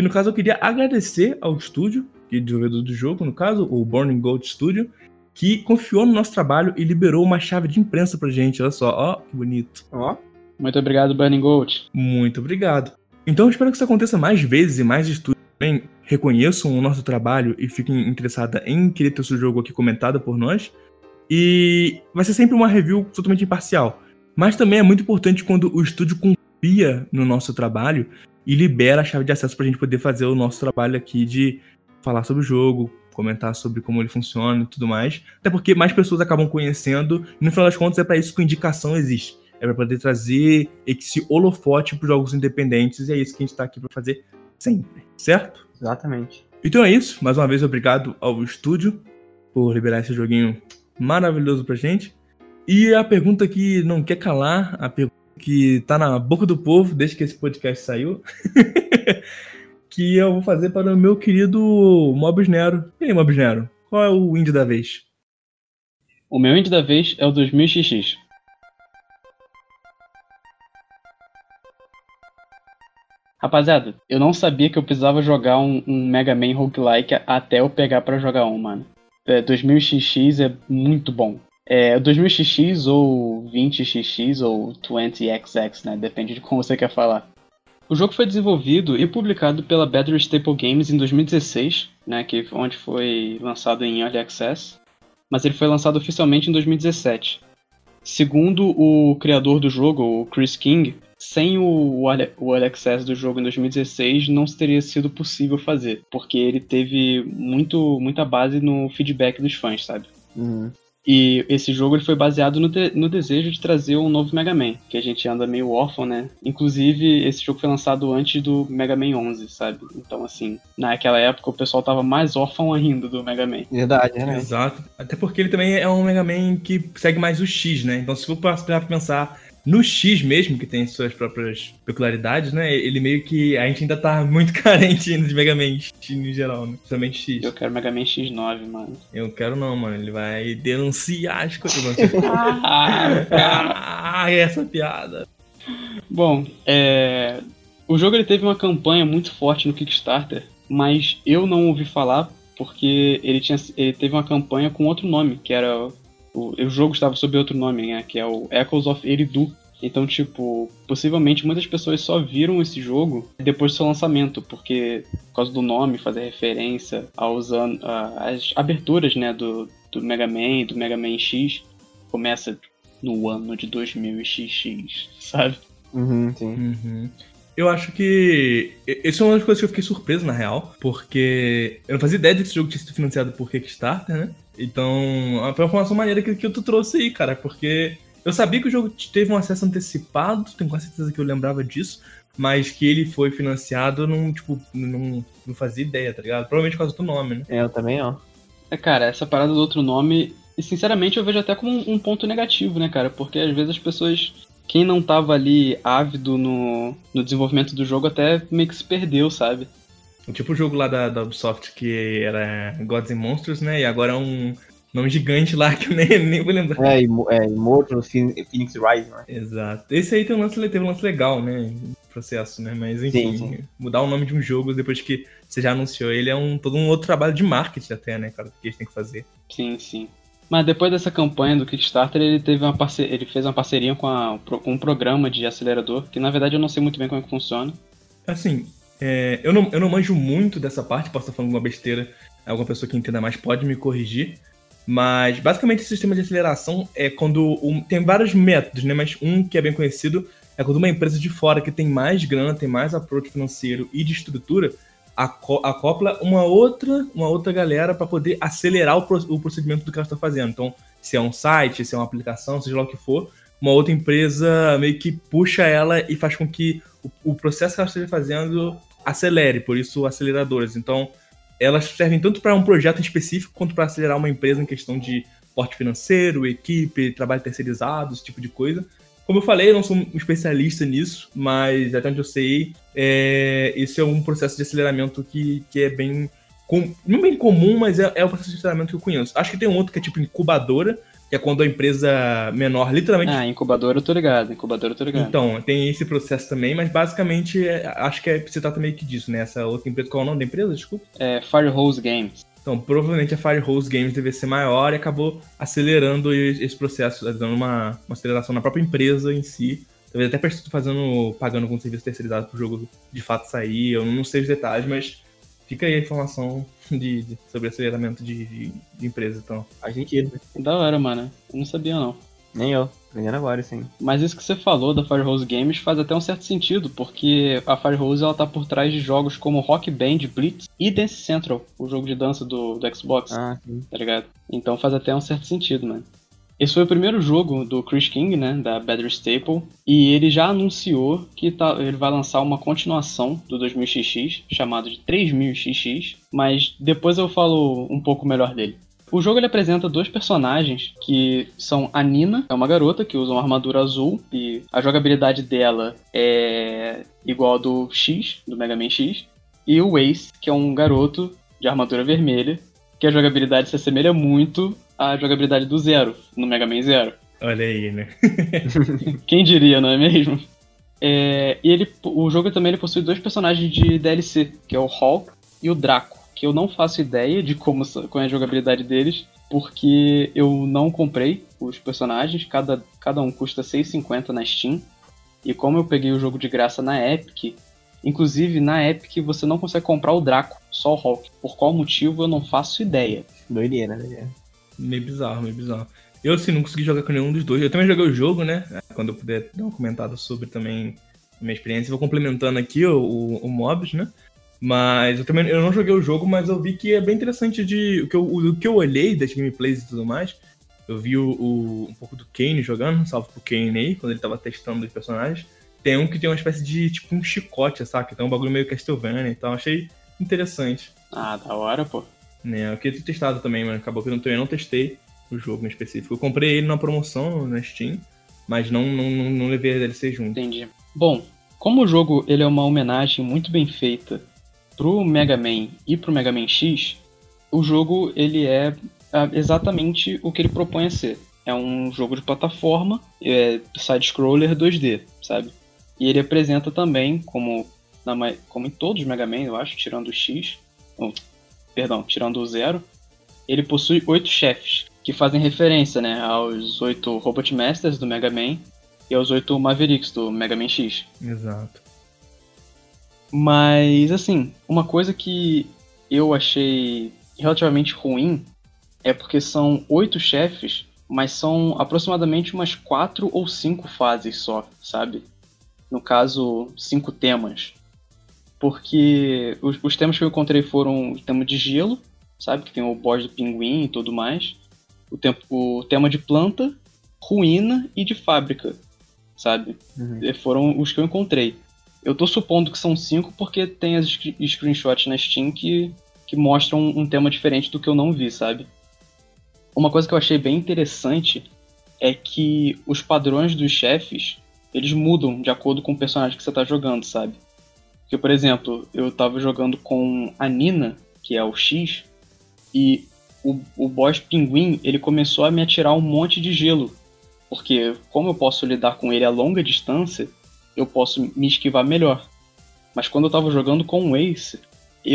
que no caso eu queria agradecer ao estúdio, que é desenvolvedor do jogo, no caso, o Burning Gold Studio, que confiou no nosso trabalho e liberou uma chave de imprensa pra gente. Olha só, ó, que bonito. Ó. Muito obrigado, Burning Gold. Muito obrigado. Então eu espero que isso aconteça mais vezes e mais estúdios também reconheçam o nosso trabalho e fiquem interessados em querer ter o seu jogo aqui comentado por nós. E vai ser sempre uma review totalmente imparcial. Mas também é muito importante quando o estúdio confia no nosso trabalho e libera a chave de acesso para a gente poder fazer o nosso trabalho aqui de falar sobre o jogo, comentar sobre como ele funciona e tudo mais. Até porque mais pessoas acabam conhecendo, e no final das contas é para isso que a indicação existe. É para poder trazer esse holofote para jogos independentes, e é isso que a gente está aqui para fazer sempre, certo? Exatamente. Então é isso. Mais uma vez, obrigado ao estúdio por liberar esse joguinho maravilhoso pra gente. E a pergunta que não quer calar, a pergunta que tá na boca do povo desde que esse podcast saiu, <laughs> que eu vou fazer para o meu querido Mobs Nero. E aí, Mobs Nero, qual é o indie da vez? O meu indie da vez é o 2000XX. Rapaziada, eu não sabia que eu precisava jogar um, um Mega Man roguelike até eu pegar para jogar um, mano. É, 2000XX é muito bom. É 2000XX ou 20XX ou 20XX, né? Depende de como você quer falar. O jogo foi desenvolvido e publicado pela Battery Staple Games em 2016, né, que onde foi lançado em Early Access, mas ele foi lançado oficialmente em 2017. Segundo o criador do jogo, o Chris King, sem o, o Early Access do jogo em 2016 não teria sido possível fazer, porque ele teve muito, muita base no feedback dos fãs, sabe? Uhum. E esse jogo ele foi baseado no, de, no desejo de trazer um novo Mega Man, que a gente anda meio órfão, né? Inclusive, esse jogo foi lançado antes do Mega Man 11, sabe? Então, assim, naquela época o pessoal tava mais órfão ainda do Mega Man. Verdade, né? Exato. Até porque ele também é um Mega Man que segue mais o X, né? Então, se for pra pensar no X mesmo, que tem suas próprias peculiaridades, né? Ele meio que. A gente ainda tá muito <laughs> carente ainda de Mega Man X em geral, né? Principalmente X. Eu quero Mega Man X9, mano. Eu quero não, mano. Ele vai denunciar as coisas. <laughs> Ah, ah, essa piada. Bom, é... o jogo ele teve uma campanha muito forte no Kickstarter, mas eu não ouvi falar porque ele, tinha, ele teve uma campanha com outro nome, que era o, o jogo estava sob outro nome, né? Que é o Echoes of Eridu. Então, tipo, possivelmente muitas pessoas só viram esse jogo depois do seu lançamento, porque por causa do nome, fazer referência aos an às aberturas, né, do, do Mega Man, do Mega Man X, começa no ano de 2000XX, sabe? Uhum, sim. Uhum. Eu acho que. Essa é uma das coisas que eu fiquei surpreso, na real, porque eu não fazia ideia de que esse jogo tinha sido financiado por Kickstarter, né? Então, foi uma informação maneira que, que tu trouxe aí, cara, porque eu sabia que o jogo teve um acesso antecipado, tenho quase certeza que eu lembrava disso, mas que ele foi financiado, não, tipo, não, não fazia ideia, tá ligado? Provavelmente por causa do nome, né? É, eu também, ó. É, cara, essa parada do outro nome, sinceramente eu vejo até como um ponto negativo, né, cara? Porque às vezes as pessoas quem não tava ali ávido no, no desenvolvimento do jogo até meio que se perdeu, sabe? Tipo o jogo lá da, da Ubisoft que era Gods and Monsters, né? E agora é um nome gigante lá <laughs> que eu nem, nem vou lembrar. É, é Immortal Phoenix Rising, né? Exato. Esse aí tem um lance, teve um lance legal, né? Processo, né? Mas enfim, sim, sim. mudar o nome de um jogo depois que você já anunciou ele é um todo um outro trabalho de marketing até, né, cara? Que eles têm que fazer. Sim, sim. Mas depois dessa campanha do Kickstarter, ele teve uma parceria, ele fez uma parceria com, a, com um programa de acelerador, que na verdade eu não sei muito bem como é que funciona. Assim, é, eu, não, eu não manjo muito dessa parte, posso estar falando uma besteira, alguma pessoa que entenda mais pode me corrigir. Mas basicamente esse sistema de aceleração é quando. Um, tem vários métodos, né? Mas um que é bem conhecido é quando uma empresa de fora que tem mais grana, tem mais approach financeiro e de estrutura, acopla uma outra, uma outra galera para poder acelerar o, procedimento do que ela está fazendo. Então, se é um site, se é uma aplicação, seja lá o que for, uma outra empresa meio que puxa ela e faz com que o, o processo que ela esteja fazendo acelere, por isso aceleradoras. Então, elas servem tanto para um projeto específico quanto para acelerar uma empresa em questão de porte financeiro, equipe, trabalho terceirizado, esse tipo de coisa. Como eu falei, eu não sou um especialista nisso, mas até onde eu sei, é, esse é um processo de aceleramento que, que é bem. Com, não bem comum, mas é, é o processo de aceleramento que eu conheço. Acho que tem um outro que é tipo incubadora, que é quando a empresa menor, literalmente. Ah, incubadora eu tô ligado, incubadora eu tô ligado. Então, tem esse processo também, mas basicamente é, acho que é, se trata meio que disso, né? Essa outra empresa, qual é o nome da empresa? Desculpa. É Firehose Games. Então, provavelmente a Firehose Games deve ser maior e acabou acelerando esse processo, dando uma, uma aceleração na própria empresa em si. Talvez até fazendo, pagando algum serviço terceirizado pro jogo de fato sair. Eu não sei os detalhes, mas fica aí a informação de, de sobre aceleramento de, de, de, empresa, então. Faz sentido. Da hora, mano. Eu não sabia, não. Nem eu. Aprendendo agora, sim. Mas isso que você falou da Firehose Games faz até um certo sentido, porque a Firehose ela tá por trás de jogos como Rock Band, Blitz e Dance Central, o jogo de dança do, do Xbox. Ah, sim. Tá ligado? Então faz até um certo sentido, mano. Esse foi o primeiro jogo do Chris King, né, da Better Staple, e ele já anunciou que tá, ele vai lançar uma continuação do 2000XX, chamado de 3000XX, mas depois eu falo um pouco melhor dele. O jogo ele apresenta dois personagens que são a Nina, é uma garota que usa uma armadura azul e a jogabilidade dela é igual a do X, do Mega Man X, e o Ace, que é um garoto de armadura vermelha, que a jogabilidade se assemelha muito à jogabilidade do Zero, no Mega Man Zero. Olha aí, né? <laughs> Quem diria, não é mesmo? É, e ele, o jogo também ele possui dois personagens de DLC, que é o Hulk e o Draco que eu não faço ideia de como, como é a jogabilidade deles, porque eu não comprei os personagens, cada, cada um custa 6,50 na Steam. E como eu peguei o jogo de graça na Epic, inclusive na Epic você não consegue comprar o Draco, só o Hulk. Por qual motivo eu não faço ideia. Doideira, né? Meio bizarro, meio bizarro. Eu, assim, não consegui jogar com nenhum dos dois. Eu também joguei o jogo, né? Quando eu puder dar um comentário sobre também a minha experiência. Vou complementando aqui o, o, o Mobs, né? Mas eu também eu não joguei o jogo, mas eu vi que é bem interessante de. O que eu, o, que eu olhei das gameplays e tudo mais. Eu vi o, o, um pouco do Kane jogando, salvo pro Kane aí, quando ele tava testando os personagens. Tem um que tem uma espécie de tipo um chicote, saca? Tem um bagulho meio Castlevania e tal. Achei interessante. Ah, da hora, pô. Né, eu queria ter testado também, mas acabou que eu também não testei o jogo em específico. Eu comprei ele na promoção na Steam, mas não, não, não, não levei a DLC junto. Entendi. Bom, como o jogo ele é uma homenagem muito bem feita pro Mega Man e pro Mega Man X, o jogo ele é exatamente o que ele propõe a ser. É um jogo de plataforma, é side-scroller 2D, sabe? E ele apresenta também, como, na, como em todos os Mega Man, eu acho, tirando o X, oh, perdão, tirando o Zero, ele possui oito chefes, que fazem referência né, aos oito Robot Masters do Mega Man e aos oito Mavericks do Mega Man X. Exato. Mas, assim, uma coisa que eu achei relativamente ruim é porque são oito chefes, mas são aproximadamente umas quatro ou cinco fases só, sabe? No caso, cinco temas. Porque os, os temas que eu encontrei foram o tema de gelo, sabe? Que tem o boss do pinguim e tudo mais. O, tempo, o tema de planta, ruína e de fábrica, sabe? Uhum. Foram os que eu encontrei. Eu tô supondo que são cinco porque tem as screenshots na Steam que, que mostram um tema diferente do que eu não vi, sabe? Uma coisa que eu achei bem interessante é que os padrões dos chefes, eles mudam de acordo com o personagem que você tá jogando, sabe? Porque, por exemplo, eu tava jogando com a Nina, que é o X, e o, o boss pinguim, ele começou a me atirar um monte de gelo. Porque como eu posso lidar com ele a longa distância, eu posso me esquivar melhor. Mas quando eu tava jogando com o Ace,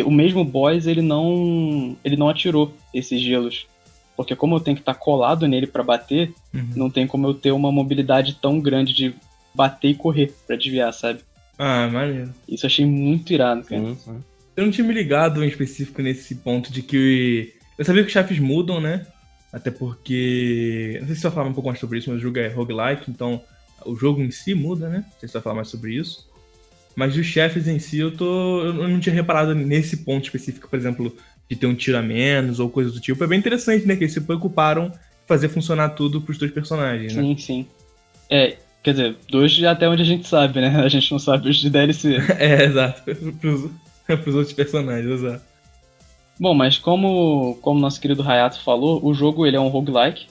o mesmo boss ele não ele não atirou esses gelos. Porque como eu tenho que estar tá colado nele para bater, uhum. não tem como eu ter uma mobilidade tão grande de bater e correr para desviar, sabe? Ah, maneiro. Isso eu achei muito irado, cara. Sim, sim. Eu não tinha me ligado em específico nesse ponto de que. Eu sabia que os chefes mudam, né? Até porque. Não sei se você vai falar um pouco mais sobre isso, mas o jogo é roguelike, então o jogo em si muda, né? Não sei se vai falar mais sobre isso. Mas os chefes em si, eu tô. Eu não tinha reparado nesse ponto específico, por exemplo, de ter um tiro a menos ou coisa do tipo. É bem interessante, né? Que eles se preocuparam em fazer funcionar tudo pros dois personagens, né? Sim, sim. É, quer dizer, dois até onde a gente sabe, né? A gente não sabe os de DLC. <laughs> é, exato. Pros, pros outros personagens, exato. Bom, mas como como nosso querido Hayato falou, o jogo ele é um roguelike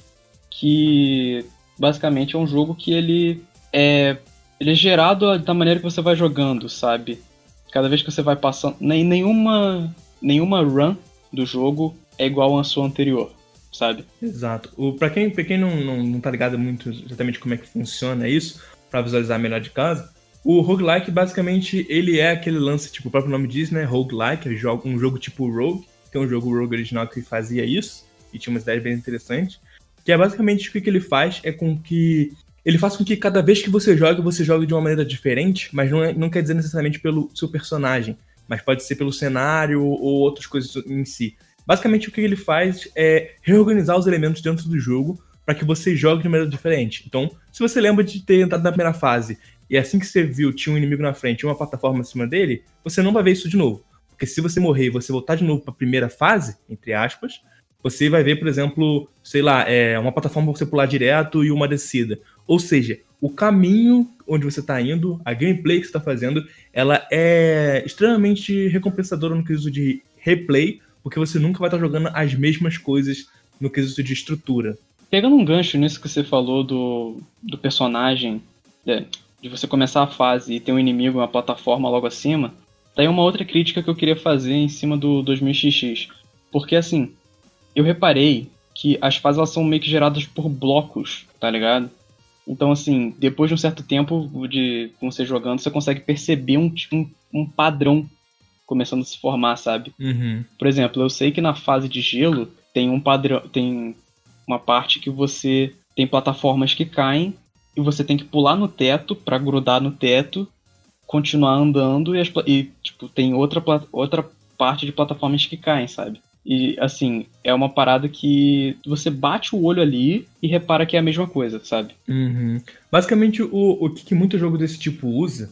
que basicamente é um jogo que ele é, ele é gerado da maneira que você vai jogando, sabe? Cada vez que você vai passando. Nem, nenhuma, nenhuma run do jogo é igual à sua anterior, sabe? Exato. O, pra quem, pra quem não, não, não tá ligado muito exatamente como é que funciona isso, para visualizar melhor de casa, o roguelike, basicamente, ele é aquele lance, tipo, o próprio nome diz, né? Roguelike, é um jogo tipo Rogue. Tem um jogo Rogue original que fazia isso, e tinha uma ideia bem interessante. Que é basicamente o que ele faz é com que. Ele faz com que cada vez que você joga, você jogue de uma maneira diferente, mas não, é, não quer dizer necessariamente pelo seu personagem, mas pode ser pelo cenário ou outras coisas em si. Basicamente, o que ele faz é reorganizar os elementos dentro do jogo para que você jogue de maneira diferente. Então, se você lembra de ter entrado na primeira fase e assim que você viu tinha um inimigo na frente e uma plataforma acima dele, você não vai ver isso de novo. Porque se você morrer e você voltar de novo para a primeira fase, entre aspas, você vai ver, por exemplo, sei lá, é uma plataforma para você pular direto e uma descida. Ou seja, o caminho onde você está indo, a gameplay que você está fazendo, ela é extremamente recompensadora no quesito de replay, porque você nunca vai estar tá jogando as mesmas coisas no quesito de estrutura. Pegando um gancho nisso que você falou do, do personagem, é, de você começar a fase e ter um inimigo, uma plataforma logo acima, daí uma outra crítica que eu queria fazer em cima do 2000XX. Porque assim, eu reparei que as fases elas são meio que geradas por blocos, tá ligado? Então, assim, depois de um certo tempo de você jogando, você consegue perceber um, um, um padrão começando a se formar, sabe? Uhum. Por exemplo, eu sei que na fase de gelo tem um padrão, tem uma parte que você tem plataformas que caem e você tem que pular no teto para grudar no teto, continuar andando e, as, e, tipo tem outra outra parte de plataformas que caem, sabe? E assim, é uma parada que você bate o olho ali e repara que é a mesma coisa, sabe? Uhum. Basicamente, o, o que muito jogo desse tipo usa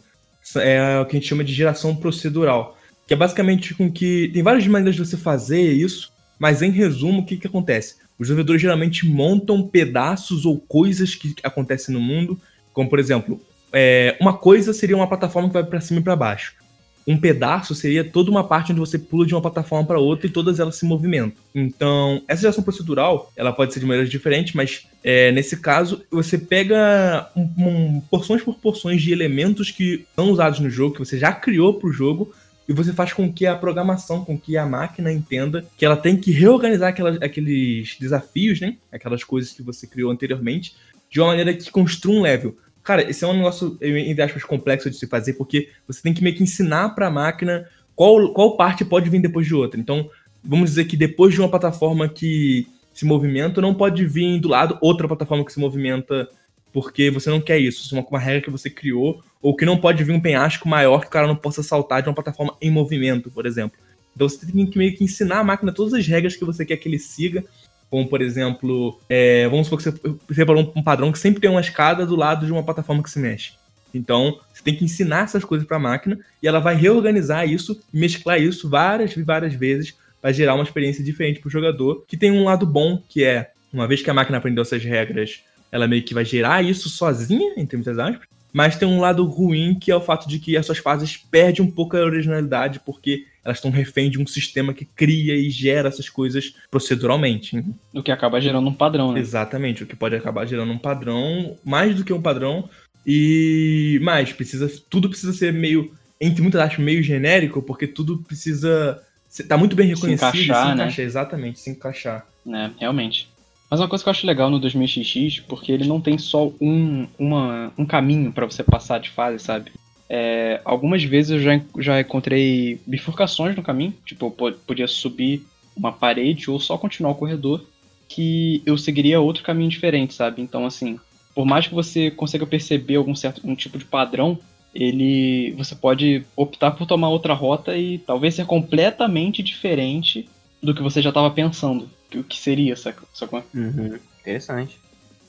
é o que a gente chama de geração procedural. Que é basicamente com que. Tem várias maneiras de você fazer isso, mas em resumo, o que, que acontece? Os desenvolvedores geralmente montam pedaços ou coisas que acontecem no mundo, como por exemplo, é, uma coisa seria uma plataforma que vai para cima e para baixo um pedaço seria toda uma parte onde você pula de uma plataforma para outra e todas elas se movimentam. Então, essa geração procedural, ela pode ser de maneiras diferentes, mas é, nesse caso, você pega um, um, porções por porções de elementos que são usados no jogo, que você já criou para o jogo, e você faz com que a programação, com que a máquina entenda que ela tem que reorganizar aquelas, aqueles desafios, né? Aquelas coisas que você criou anteriormente, de uma maneira que construa um level. Cara, esse é um negócio, entre aspas, complexo de se fazer, porque você tem que meio que ensinar para a máquina qual, qual parte pode vir depois de outra. Então, vamos dizer que depois de uma plataforma que se movimenta, não pode vir do lado outra plataforma que se movimenta, porque você não quer isso. Isso é uma, uma regra que você criou, ou que não pode vir um penhasco maior que o cara não possa saltar de uma plataforma em movimento, por exemplo. Então você tem que meio que ensinar a máquina todas as regras que você quer que ele siga como, por exemplo, é, vamos supor que você separou um padrão que sempre tem uma escada do lado de uma plataforma que se mexe. Então, você tem que ensinar essas coisas para a máquina e ela vai reorganizar isso, mesclar isso várias e várias vezes para gerar uma experiência diferente para o jogador, que tem um lado bom, que é, uma vez que a máquina aprendeu essas regras, ela meio que vai gerar isso sozinha, entre muitas aspas, mas tem um lado ruim, que é o fato de que essas fases perdem um pouco a originalidade, porque elas estão refém de um sistema que cria e gera essas coisas proceduralmente. O que acaba gerando um padrão, né? Exatamente, o que pode acabar gerando um padrão, mais do que um padrão, e mais, precisa, tudo precisa ser meio, entre muitas aspas, meio genérico, porque tudo precisa tá muito bem reconhecido se encaixar, se encaixar né? exatamente, se encaixar. É, realmente. Mas uma coisa que eu acho legal no 2000XX, porque ele não tem só um, uma, um caminho para você passar de fase, sabe? É, algumas vezes eu já, já encontrei bifurcações no caminho, tipo, eu podia subir uma parede ou só continuar o corredor, que eu seguiria outro caminho diferente, sabe? Então, assim, por mais que você consiga perceber algum certo um tipo de padrão, ele você pode optar por tomar outra rota e talvez ser completamente diferente do que você já estava pensando, o que seria, sacou? Uhum. Interessante.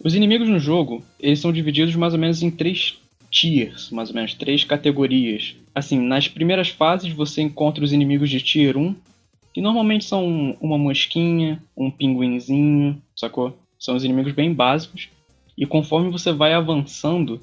Os inimigos no jogo, eles são divididos mais ou menos em três tiers, mais ou menos, três categorias. Assim, nas primeiras fases você encontra os inimigos de tier 1, que normalmente são uma mosquinha, um pinguinzinho, sacou? São os inimigos bem básicos. E conforme você vai avançando,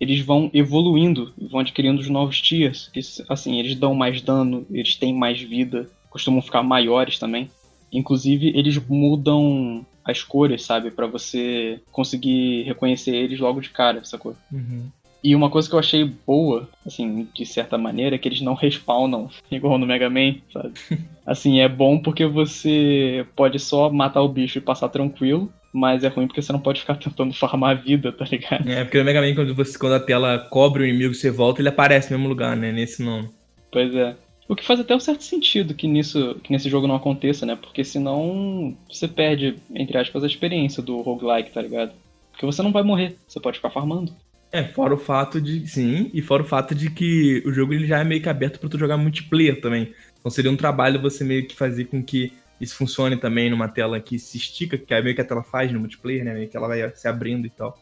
eles vão evoluindo, vão adquirindo os novos tiers, que assim, eles dão mais dano, eles têm mais vida, costumam ficar maiores também. Inclusive, eles mudam as cores, sabe? para você conseguir reconhecer eles logo de cara, sacou? Uhum. E uma coisa que eu achei boa, assim, de certa maneira, é que eles não respawnam, <laughs> igual no Mega Man, sabe? <laughs> Assim, é bom porque você pode só matar o bicho e passar tranquilo, mas é ruim porque você não pode ficar <laughs> tentando farmar a vida, tá ligado? É, porque no Mega Man, quando, você, quando a tela cobre o inimigo e você volta, ele aparece no mesmo lugar, né? Nesse nome. Pois é. O que faz até um certo sentido que, nisso, que nesse jogo não aconteça, né? Porque senão você perde, entre aspas, a experiência do roguelike, tá ligado? Porque você não vai morrer, você pode ficar farmando. É, fora o fato de. Sim, e fora o fato de que o jogo ele já é meio que aberto para tu jogar multiplayer também. Então seria um trabalho você meio que fazer com que isso funcione também numa tela que se estica, que é meio que a tela faz no multiplayer, né? Meio que ela vai se abrindo e tal.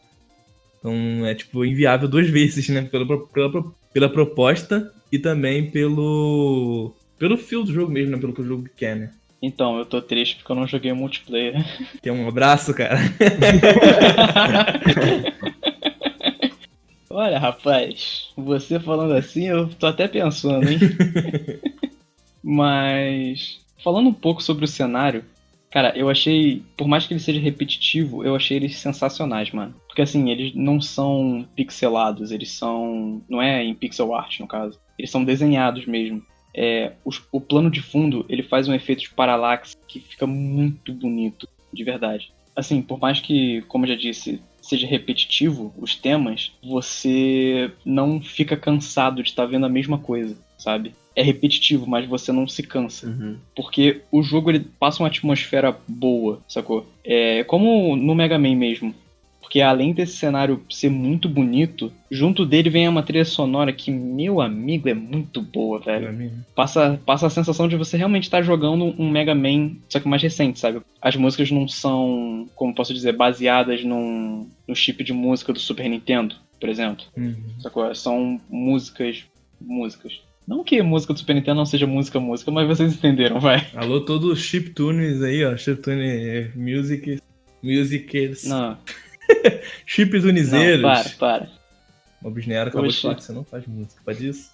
Então é tipo inviável duas <laughs> vezes, né? Pela, pela, pela proposta e também pelo. pelo fio do jogo mesmo, né? Pelo que o jogo quer, né? Então, eu tô triste porque eu não joguei multiplayer. Tem um abraço, cara. <laughs> Olha, rapaz, você falando assim, eu tô até pensando, hein? <laughs> Mas, falando um pouco sobre o cenário, Cara, eu achei, por mais que ele seja repetitivo, eu achei eles sensacionais, mano. Porque assim, eles não são pixelados, eles são. Não é em pixel art, no caso. Eles são desenhados mesmo. É, os- o plano de fundo, ele faz um efeito de paralaxe que fica muito bonito, de verdade. Assim, por mais que, como eu já disse, seja repetitivo os temas, você não fica cansado de estar vendo a mesma coisa, sabe? É repetitivo, mas você não se cansa. Uhum. Porque o jogo ele passa uma atmosfera boa, sacou? É como no Mega Man mesmo. Porque além desse cenário ser muito bonito, junto dele vem uma trilha sonora que, meu amigo, é muito boa, velho. Passa, passa a sensação de você realmente estar jogando um Mega Man, só que mais recente, sabe? As músicas não são, como posso dizer, baseadas num, no chip de música do Super Nintendo, por exemplo. Uhum. Sacou? São músicas. músicas. Não que música do Super Nintendo não seja música, música, mas vocês entenderam, vai. Alô, todos os chiptunes aí, ó. Chiptune music. Musicers. Não, <laughs> Chiptunizeiros. não, para, para. O Bisnero acabou de Oxi. falar que você não faz música. Pode isso?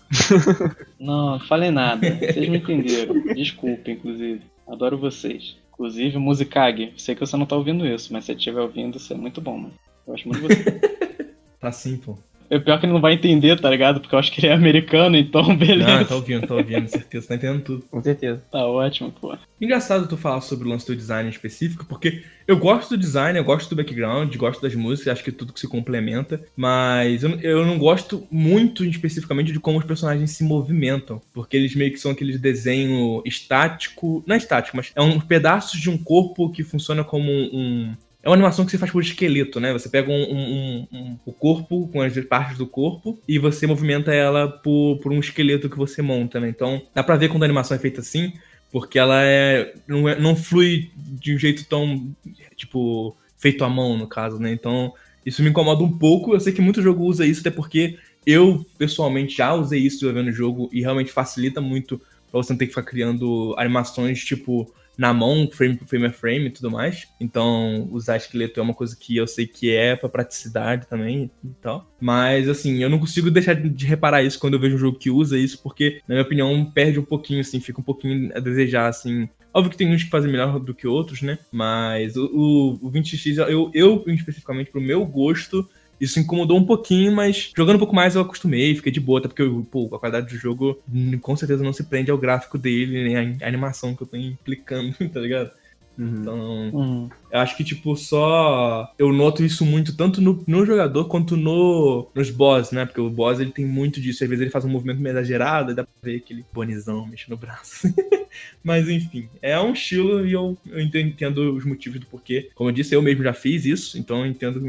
<laughs> Não, falei nada. Vocês me entenderam. Desculpa, inclusive. Adoro vocês. Inclusive, Musicag. Sei que você não tá ouvindo isso, mas se você estiver ouvindo, isso é muito bom, mano. Eu acho muito de você. <laughs> Tá sim, pô. É pior que ele não vai entender, tá ligado? Porque eu acho que ele é americano, então <laughs> beleza. Não, tá ouvindo, tá ouvindo, certeza. Tá entendendo tudo. Com certeza. Tá ótimo, pô. Engraçado tu falar sobre o lance do design em específico, porque eu gosto do design, eu gosto do background, gosto das músicas, acho que tudo que se complementa, mas eu, eu não gosto muito especificamente de como os personagens se movimentam, porque eles meio que são aquele desenho estático, não é estático, mas é um pedaços de um corpo que funciona como um, um- é uma animação que você faz por esqueleto, né? Você pega um, um- um- o corpo, com as partes do corpo, e você movimenta ela por, por um esqueleto que você monta, né? Então, dá pra ver quando a animação é feita assim, porque ela é não, é- não flui de um jeito tão, tipo, feito à mão, no caso, né? Então, isso me incomoda um pouco. Eu sei que muito jogo usa isso, até porque eu, pessoalmente, já usei isso jogando o jogo e realmente facilita muito pra você não ter que ficar criando animações, tipo, na mão, frame, frame a frame e tudo mais. Então, usar esqueleto é uma coisa que eu sei que é pra praticidade também e tal. Mas, assim, eu não consigo deixar de reparar isso quando eu vejo um jogo que usa isso, porque, na minha opinião, perde um pouquinho, assim, fica um pouquinho a desejar, assim. Óbvio que tem uns que fazem melhor do que outros, né? Mas o, o, o 20x, eu, eu, especificamente, pro meu gosto, isso incomodou um pouquinho, mas jogando um pouco mais eu acostumei, fiquei de boa, até porque pô, a qualidade do jogo com certeza não se prende ao gráfico dele, nem à animação que eu tô implicando, <laughs> tá ligado? Uhum. Então, Hum. eu acho que, tipo, só. Eu noto isso muito tanto no, no jogador quanto no, nos boss, né? Porque o boss ele tem muito disso. Às vezes ele faz um movimento meio exagerado, e dá pra ver aquele bonizão mexendo no braço. <laughs> Mas enfim, é um estilo e eu, eu enten- entendo os motivos do porquê. Como eu disse, eu mesmo já fiz isso, então eu entendo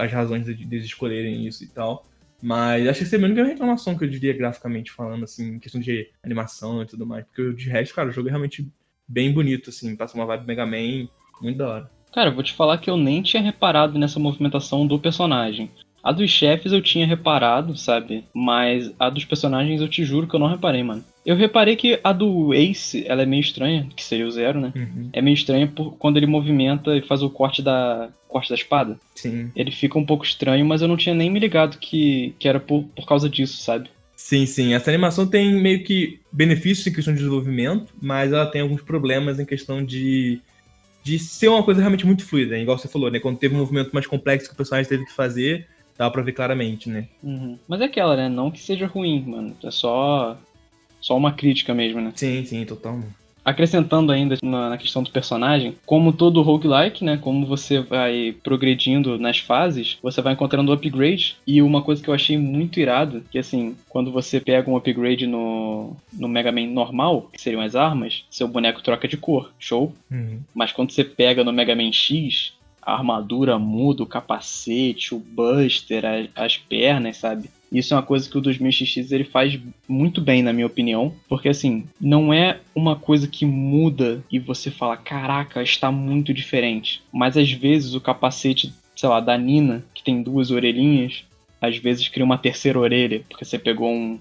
as razões de- deles escolherem isso e tal. Mas acho que é a única reclamação que eu diria graficamente falando, assim, em questão de animação e tudo mais. Porque de resto, cara, o jogo é realmente bem bonito, assim, passa uma vibe Mega Man muito da hora. Cara, eu vou te falar que eu nem tinha reparado nessa movimentação do personagem. A dos chefes eu tinha reparado, sabe? Mas a dos personagens eu te juro que eu não reparei, mano. Eu reparei que a do Ace, ela é meio estranha, que seria o zero, né? Uhum. É meio estranha por quando ele movimenta e faz o corte da corte da espada. Sim. Ele fica um pouco estranho, mas eu não tinha nem me ligado que, que era por, por causa disso, sabe? Sim, sim. Essa animação tem meio que benefícios em questão de desenvolvimento, mas ela tem alguns problemas em questão de, de ser uma coisa realmente muito fluida, igual você falou, né? Quando teve um movimento mais complexo que o personagem teve que fazer, dá pra ver claramente, né? Uhum. Mas é aquela, né? Não que seja ruim, mano. É só. Só uma crítica mesmo, né? Sim, sim, total. Acrescentando ainda na, questão do personagem, como todo roguelike, né? Como você vai progredindo nas fases, você vai encontrando upgrade. E uma coisa que eu achei muito irado, que assim, quando você pega um upgrade no, no Mega Man normal, que seriam as armas, seu boneco troca de cor. Show? Uhum. Mas quando você pega no Mega Man X, a armadura muda, o capacete, o buster, a- as pernas, sabe? Isso é uma coisa que o 2000XX ele faz muito bem, na minha opinião. Porque assim, não é uma coisa que muda e você fala, caraca, está muito diferente. Mas às vezes o capacete, sei lá, da Nina, que tem duas orelhinhas, às vezes cria uma terceira orelha, porque você pegou um,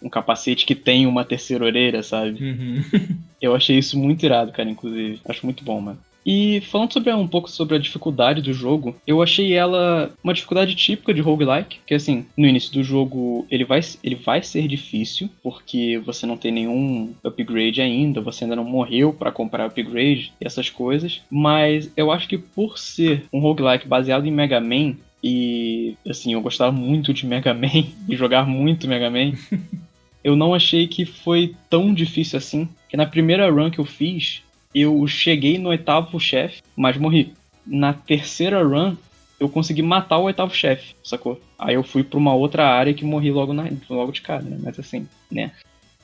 um capacete que tem uma terceira orelha, sabe? Uhum. <laughs> Eu achei isso muito irado, cara, inclusive. Acho muito bom, mano. E falando sobre um pouco sobre a dificuldade do jogo, eu achei ela uma dificuldade típica de roguelike, que assim, no início do jogo ele vai, ele vai ser difícil, porque você não tem nenhum upgrade ainda, você ainda não morreu para comprar upgrade e essas coisas, mas eu acho que por ser um roguelike baseado em Mega Man, e assim, eu gostava muito de Mega Man <laughs> e jogar muito Mega Man. <laughs> eu não achei que foi tão difícil assim. Que na primeira run que eu fiz, eu cheguei no oitavo chefe, mas morri. Na terceira run, eu consegui matar o oitavo chefe, sacou? Aí eu fui pra uma outra área que morri logo, na, logo de cara, né? Mas assim, né?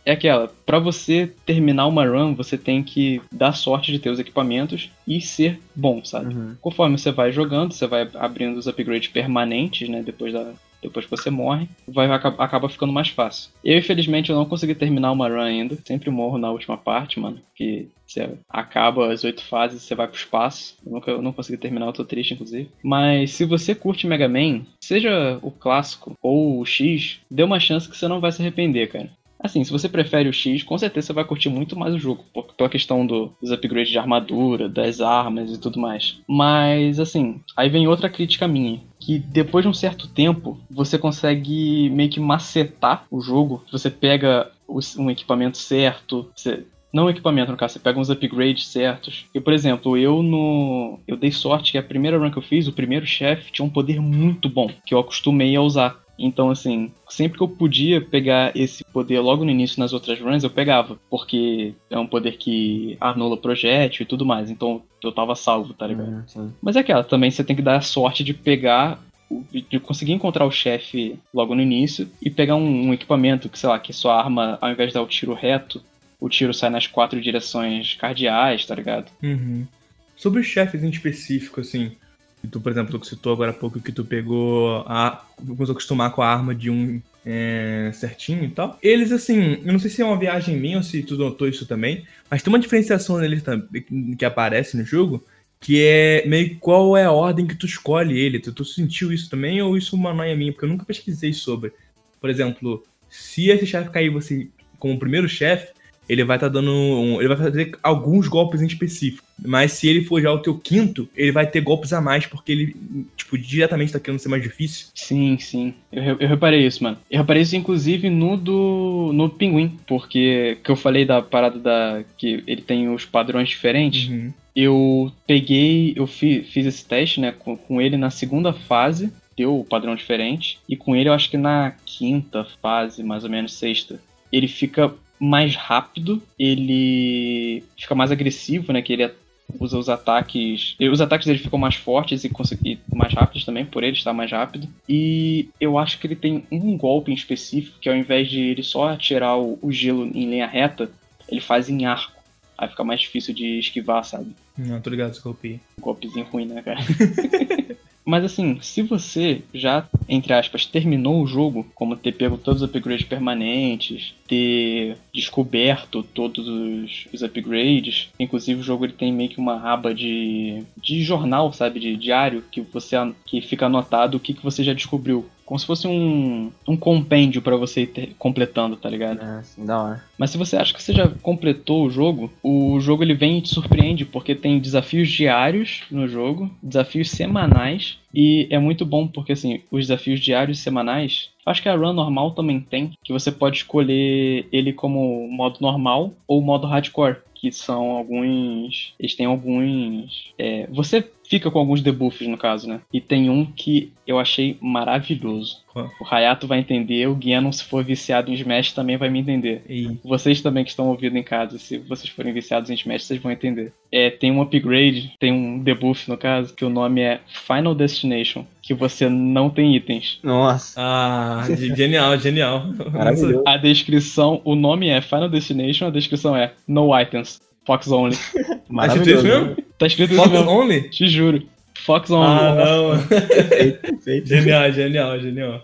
É aquela, para você terminar uma run, você tem que dar sorte de ter os equipamentos e ser bom, sabe? Uhum. Conforme você vai jogando, você vai abrindo os upgrades permanentes, né? Depois da, depois que você morre, vai acaba ficando mais fácil. Eu, infelizmente, eu não consegui terminar uma run ainda. Sempre morro na última parte, mano. Que você acaba as oito fases, você vai pro espaço. Eu nunca eu não consegui terminar, eu tô triste, inclusive. Mas se você curte Mega Man, seja o clássico ou o X, dê uma chance que você não vai se arrepender, cara. Assim, se você prefere o X, com certeza você vai curtir muito mais o jogo, pela questão do, dos upgrades de armadura, das armas e tudo mais. Mas, assim, aí vem outra crítica minha, que depois de um certo tempo, você consegue meio que macetar o jogo. Você pega um equipamento certo, você não o equipamento, no caso, você pega uns upgrades certos. E, por exemplo, eu no. Eu dei sorte que a primeira run que eu fiz, o primeiro chefe, tinha um poder muito bom, que eu acostumei a usar. Então, assim, sempre que eu podia pegar esse poder logo no início nas outras runs, eu pegava. Porque é um poder que anula projétil e tudo mais. Então eu tava salvo, tá ligado? Uhum, Mas é aquela, também você tem que dar a sorte de pegar de conseguir encontrar o chefe logo no início e pegar um, um, equipamento que, sei lá, que sua arma, ao invés de dar o tiro reto, o tiro sai nas quatro direções cardeais, tá ligado? Uhum. Sobre os chefes em específico, assim, tu, por exemplo, tu citou agora há pouco que tu pegou a. começou a acostumar com a arma de um é, certinho e tal. Eles, assim, eu não sei se é uma viagem minha ou se tu notou isso também, mas tem uma diferenciação neles que aparece no jogo, que é meio qual é a ordem que tu escolhe ele. Tu, tu sentiu isso também ou isso é uma noia minha? Porque eu nunca pesquisei sobre. Por exemplo, se esse chefe cair você como primeiro chefe, ele vai estar tá dando. Um, ele vai fazer alguns golpes em específico. Mas se ele for já o teu quinto, ele vai ter golpes a mais, porque ele, tipo, diretamente tá querendo ser mais difícil. Sim, sim. Eu, eu reparei isso, mano. Eu reparei isso, inclusive, no do. no Pinguim. Porque que eu falei da parada da. que ele tem os padrões diferentes. Uhum. Eu peguei. Eu fi, fiz esse teste, né, com, com ele na segunda fase deu o padrão diferente. E com ele, eu acho que na quinta fase, mais ou menos sexta, ele fica mais rápido, ele fica mais agressivo, né? Que ele usa os ataques. Os ataques dele ficam mais fortes e, e mais rápidos também, por ele estar mais rápido. E eu acho que ele tem um golpe em específico, que ao invés de ele só atirar o, o gelo em linha reta, ele faz em arco. Aí fica mais difícil de esquivar, sabe? Não, tô ligado esse golpe. Golpezinho ruim, né, cara? <laughs> Mas assim, se você já, entre aspas, terminou o jogo, como ter pego todos os upgrades permanentes, ter descoberto todos os, os upgrades, inclusive o jogo ele tem meio que uma aba de, de jornal, sabe, de diário, que você que fica anotado o que, que você já descobriu como se fosse um, um compêndio para você ir completando, tá ligado? É, sim, da hora. Mas se você acha que você já completou o jogo, o jogo ele vem e te surpreende, porque tem desafios diários no jogo, desafios semanais, e é muito bom porque assim, os desafios diários e semanais, acho que a run normal também tem, que você pode escolher ele como modo normal ou modo hardcore que são alguns. Eles têm alguns. É, você fica com alguns debuffs, no caso, né? E tem um que eu achei maravilhoso. O Hayato vai entender, o Genon, se for viciado em Smash, também vai me entender. E... Vocês também que estão ouvindo em casa, se vocês forem viciados em Smash, vocês vão entender. É, tem um upgrade, tem um debuff, no caso, que o nome é Final Destination, que você não tem itens. Nossa. Ah, genial, genial. <laughs> Maravilhoso. A descrição, o nome é Final Destination, a descrição é No Items. Fox Only. <laughs> Tá escrito isso mesmo? Tá escrito Fox isso mesmo. Only? Te juro. Fox Only. Ah, não. <laughs> genial, genial, genial.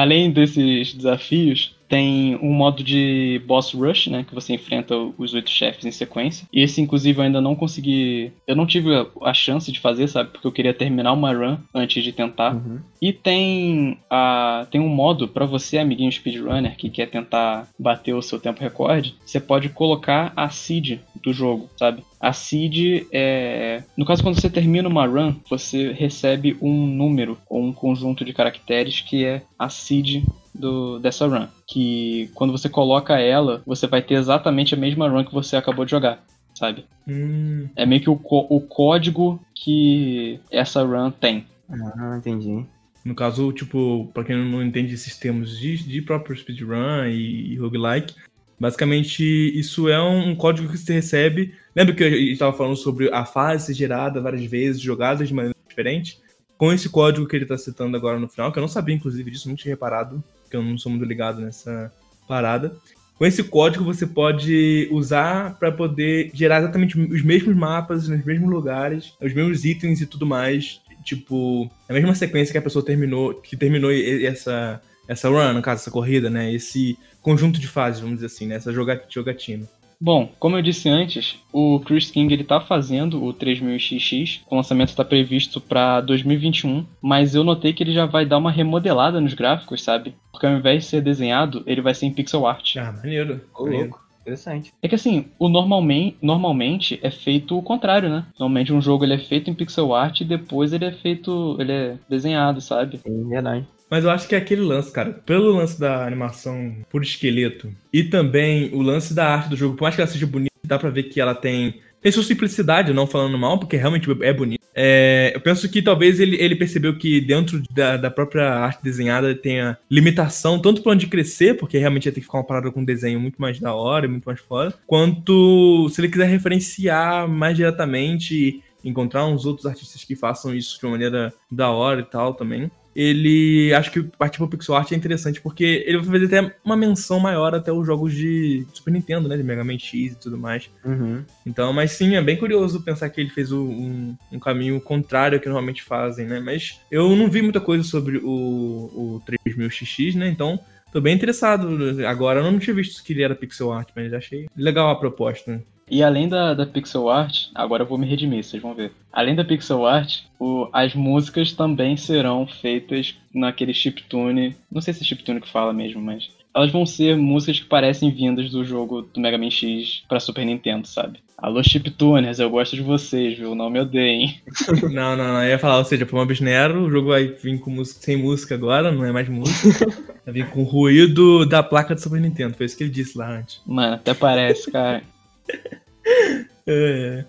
Além desses desafios, tem um modo de boss rush, né, que você enfrenta os oito chefes em sequência. E esse, inclusive, eu ainda não consegui, eu não tive a, chance de fazer, sabe, porque eu queria terminar uma run antes de tentar. Uhum. E tem a tem um modo para você, amiguinho speedrunner, que quer tentar bater o seu tempo recorde, você pode colocar a seed do jogo, sabe? A seed é. No caso, quando você termina uma run, você recebe um número ou um conjunto de caracteres que é a seed do, dessa run. Que quando você coloca ela, você vai ter exatamente a mesma run que você acabou de jogar, sabe? Hum, É meio que o, o código que essa run tem. Ah, entendi. no caso, tipo, pra quem não entende esses termos de, de próprio speedrun e, e roguelike, basicamente isso é um, um código que você recebe. Lembra que a gente estava falando sobre a fase ser gerada várias vezes, jogadas de maneira diferente? Com esse código que ele tá citando agora no final, que eu não sabia inclusive disso, não tinha reparado, porque eu não sou muito ligado nessa parada. Com esse código você pode usar para poder gerar exatamente os mesmos mapas nos mesmos lugares, os mesmos itens e tudo mais, tipo, a mesma sequência que a pessoa terminou, que terminou essa essa run, no caso, essa corrida, né? Esse conjunto de fases, vamos dizer assim, né? Essa joga- jogatina. Bom, como eu disse antes, o Chris King ele tá fazendo o 3000XX, o lançamento está previsto para 2021, mas eu notei que ele já vai dar uma remodelada nos gráficos, sabe? Porque ao invés de ser desenhado, ele vai ser em pixel art. Ah, maneiro. Ô, louco. Interessante. É que assim, o normalmente, normalmente é feito o contrário, né? Normalmente um jogo ele é feito em pixel art e depois ele é feito, ele é desenhado, sabe? É verdade. Mas eu acho que é aquele lance, cara. Pelo lance da animação por esqueleto e também o lance da arte do jogo, por mais que ela seja bonita, dá pra ver que ela tem. Tem sua simplicidade, não falando mal, porque realmente é bonito. É, eu penso que talvez ele, ele percebeu que dentro da, da própria arte desenhada tenha limitação, tanto pra onde crescer, porque realmente ia ter que ficar uma parada com um desenho muito mais da hora muito mais foda, quanto se ele quiser referenciar mais diretamente encontrar uns outros artistas que façam isso de uma maneira da hora e tal também ele acho que partir pro pixel art é interessante porque ele vai fazer até uma menção maior até os jogos de Super Nintendo, né, de Mega Man X e tudo mais. Uhum. Então, mas sim, é bem curioso pensar que ele fez um, um caminho contrário ao que normalmente fazem, né? Mas eu não vi muita coisa sobre o, o 3000XX, né? Então, tô bem interessado. Agora, eu não tinha visto que ele era pixel art, mas achei legal a proposta. E além da, da pixel art, agora eu vou me redimir, vocês vão ver. Além da pixel art, o- as músicas também serão feitas naquele chiptune. Não sei se é chiptune que fala mesmo, mas. Elas vão ser músicas que parecem vindas do jogo do Mega Man X pra Super Nintendo, sabe? Alô, chiptuners, eu gosto de vocês, viu? Não me odeiem. <laughs> Não, não, não. Eu ia falar, ou seja, pro Mobis Nero, o jogo vai vir com música, sem música agora, não é mais música. <laughs> vai vir com ruído da placa do Super Nintendo. Foi isso que ele disse lá antes. Mano, até parece, cara. <laughs> <laughs> É.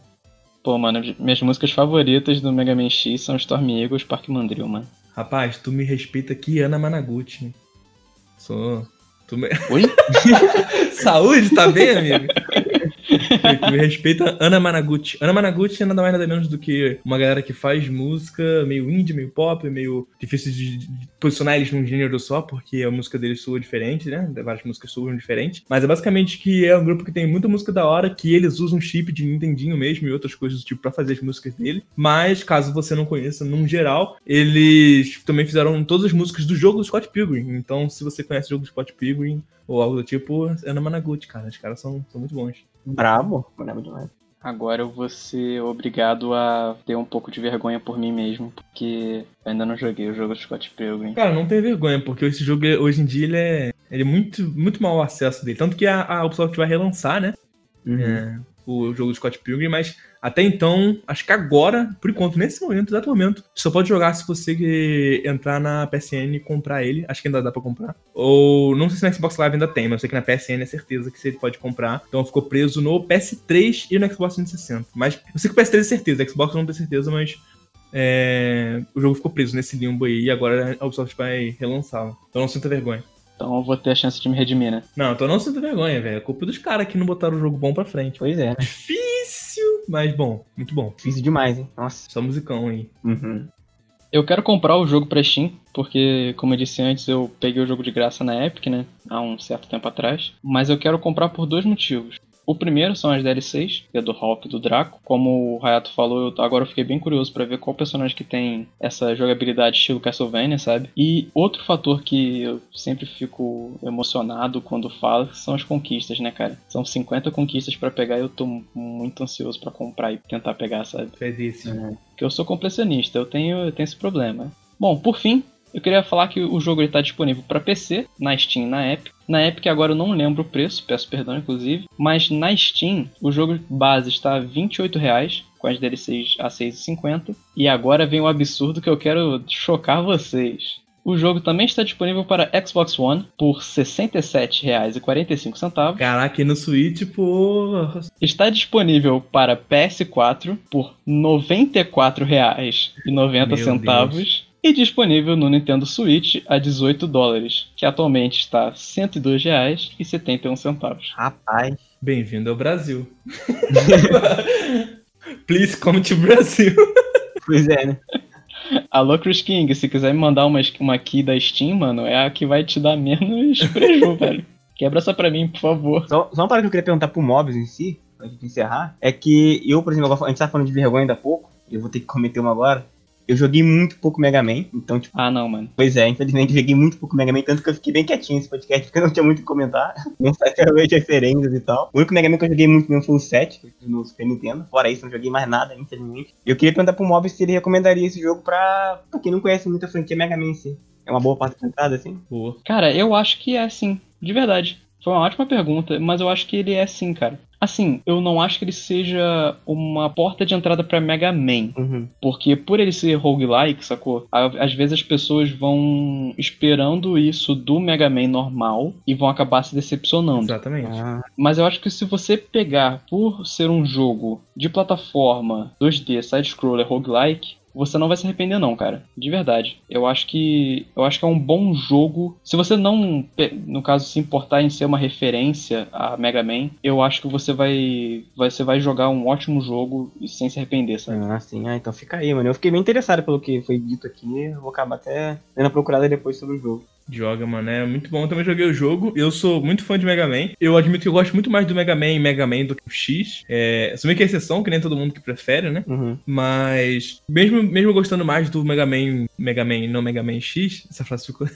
Pô, mano, minhas músicas favoritas do Mega Man X são Storm Eagles Park Mandrill, mano. Rapaz, tu me respeita aqui, Ana Managuchi. Sou. Tu me... Oi? <laughs> Saúde, tá bem, amigo? <laughs> <laughs> me respeita, Ana Managuchi. Ana Managuchi é nada mais nada menos do que uma galera que faz música meio indie, meio pop, meio difícil de, de posicionar eles num gênero só, porque a música deles soa diferente, né? Várias músicas soam diferentes. Mas é basicamente que é um grupo que tem muita música da hora, que eles usam chip de Nintendinho mesmo e outras coisas do tipo pra fazer as músicas dele. Mas, caso você não conheça, num geral, eles também fizeram todas as músicas do jogo do Scott Pilgrim. Então, se você conhece o jogo do Scott Pilgrim ou algo do tipo, é Ana Managuchi, cara. Os caras são, são muito bons. Brabo. Brabo demais. Agora eu vou ser obrigado a ter um pouco de vergonha por mim mesmo, porque eu ainda não joguei o jogo do Scott Pilgrim. Cara, não tem vergonha, porque esse jogo, hoje em dia, ele é, ele é muito, muito mau acesso dele. Tanto que a, a Ubisoft vai relançar, né? Uhum. é, o jogo do Scott Pilgrim, mas até então, acho que agora, por enquanto, nesse momento, exato momento, só pode jogar se você entrar na PSN e comprar ele. Acho que ainda dá pra comprar. Ou não sei se na Xbox Live ainda tem, mas eu sei que na PSN é certeza que você pode comprar. Então ficou preso no PS3 e no Xbox 360. Mas eu sei que o PS3 é certeza, Xbox não tenho certeza, mas é, o jogo ficou preso nesse limbo aí e agora a Ubisoft vai relançá-lo. Então não sinta vergonha. Então eu vou ter a chance de me redimir, né? Não, então não sinta vergonha, velho. É culpa dos caras que não botaram o jogo bom pra frente. Pois é, né? Difícil, mas bom, muito bom. Difícil demais, hein? Nossa. Só musicão aí. Uhum. Eu quero comprar o jogo pra Steam, porque, como eu disse antes, eu peguei o jogo de graça na Epic, né? Há um certo tempo atrás. Mas eu quero comprar por dois motivos. O primeiro são as DLCs, que é do Hulk e do Draco. Como o Hayato falou, eu, agora eu fiquei bem curioso pra ver qual personagem que tem essa jogabilidade estilo Castlevania, sabe? E outro fator que eu sempre fico emocionado quando falo são as conquistas, né, cara? São 50 conquistas pra pegar e eu tô muito ansioso pra comprar e tentar pegar, sabe? Tu é desse. Porque eu sou completionista, eu tenho, eu tenho esse problema. Bom, por fim, Eu queria falar que o jogo está disponível para PC, na Steam na Epic. Na Epic agora eu não lembro o preço, peço perdão inclusive, mas na Steam o jogo base está a R$ 28,00, com as DLCs a 6,50. E agora vem o absurdo que eu quero chocar vocês. O jogo também está disponível para Xbox One por R$ 67,45. Caraca, e no Switch, porra. Está disponível para PS4 por R$ 94,90 e disponível no Nintendo Switch a 18 dólares, que atualmente está R$ 102,71. Rapaz. Bem-vindo ao Brasil. <laughs> Please come to Brasil. Pois é, né? Alô, Chris King, se quiser me mandar uma, uma key da Steam, mano, é a que vai te dar menos <laughs> preju, velho. Quebra essa pra mim, por favor. Só, só uma parada que eu queria perguntar pro Mobs em si, antes de encerrar, é que eu, por exemplo, a gente tava falando de vergonha ainda há pouco, eu vou ter que cometer uma agora. Eu joguei muito pouco Mega Man, então, tipo. Ah, não, mano. Pois é, infelizmente eu joguei muito pouco Mega Man, tanto que eu fiquei bem quietinho nesse podcast, porque eu não tinha muito o que comentar. <laughs> Não sei se referências e tal. O único Mega Man que eu joguei muito mesmo foi o 7, no Super Nintendo. Fora isso, não joguei mais nada, infelizmente. Eu queria perguntar pro Mob se ele recomendaria esse jogo pra, pra quem não conhece muito a franquia Mega Man em si. É uma boa parte de entrada, assim? Boa. Cara, eu acho que é sim, de verdade. Foi uma ótima pergunta, mas eu acho que ele é sim, cara. Assim, eu não acho que ele seja uma porta de entrada pra Mega Man. Uhum. Porque por ele ser roguelike, sacou? Às vezes as pessoas vão esperando isso do Mega Man normal e vão acabar se decepcionando. Exatamente. Ah, Mas eu acho que se você pegar por ser um jogo de plataforma 2D, side-scroller, roguelike, você não vai se arrepender não, cara. De verdade. Eu acho que eu acho que é um bom jogo. Se você não, no caso, se importar em ser uma referência a Mega Man, eu acho que você vai, você vai jogar um ótimo jogo e sem se arrepender, sabe? ah, sim. Ah, então fica aí, mano. Eu fiquei bem interessado pelo que foi dito aqui. Vou acabar até dando a procurada depois sobre o jogo. Joga, mano, é muito bom. Eu também joguei o jogo. Eu sou muito fã de Mega Man. Eu admito que eu gosto muito mais do Mega Man e Mega Man do que o X. É, assumi que é exceção, que nem todo mundo que prefere, né? Uhum. Mas, mesmo, mesmo gostando mais do Mega Man, Mega Man e não Mega Man X, essa frase <laughs> ficou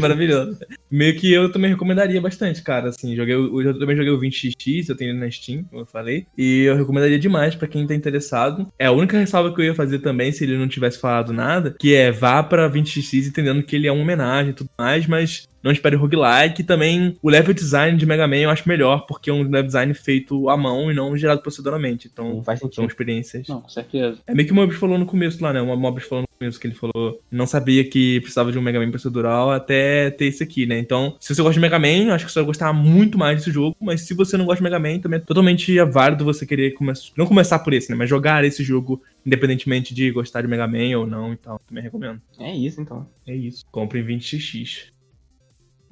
maravilhosa. Meio que eu também recomendaria bastante, cara. Assim, joguei, o- eu também joguei o 20XX, eu tenho ele na Steam, como eu falei. E eu recomendaria demais pra quem tá interessado. É a única ressalva que eu ia fazer também, se ele não tivesse falado nada, que é vá pra 20XX entendendo que ele é uma homenagem e tudo mais, mas não espere roguelike. E também o level design de Mega Man eu acho melhor, porque é um level design feito à mão e não gerado proceduralmente. Então, faz são sentido. experiências. Não, com certeza. É meio que o Mobius falou no começo lá, né? O Mobius falou no começo que ele falou não sabia que precisava de um Mega Man procedural até ter esse aqui, né? Então, se você gosta de Mega Man, acho que você vai gostar muito mais desse jogo. Mas se você não gosta de Mega Man, também é totalmente válido você querer começar. Não começar por esse, né? Mas jogar esse jogo, independentemente de gostar de Mega Man ou não e tal. Também recomendo. É isso, então. É isso. Compre em 20xx.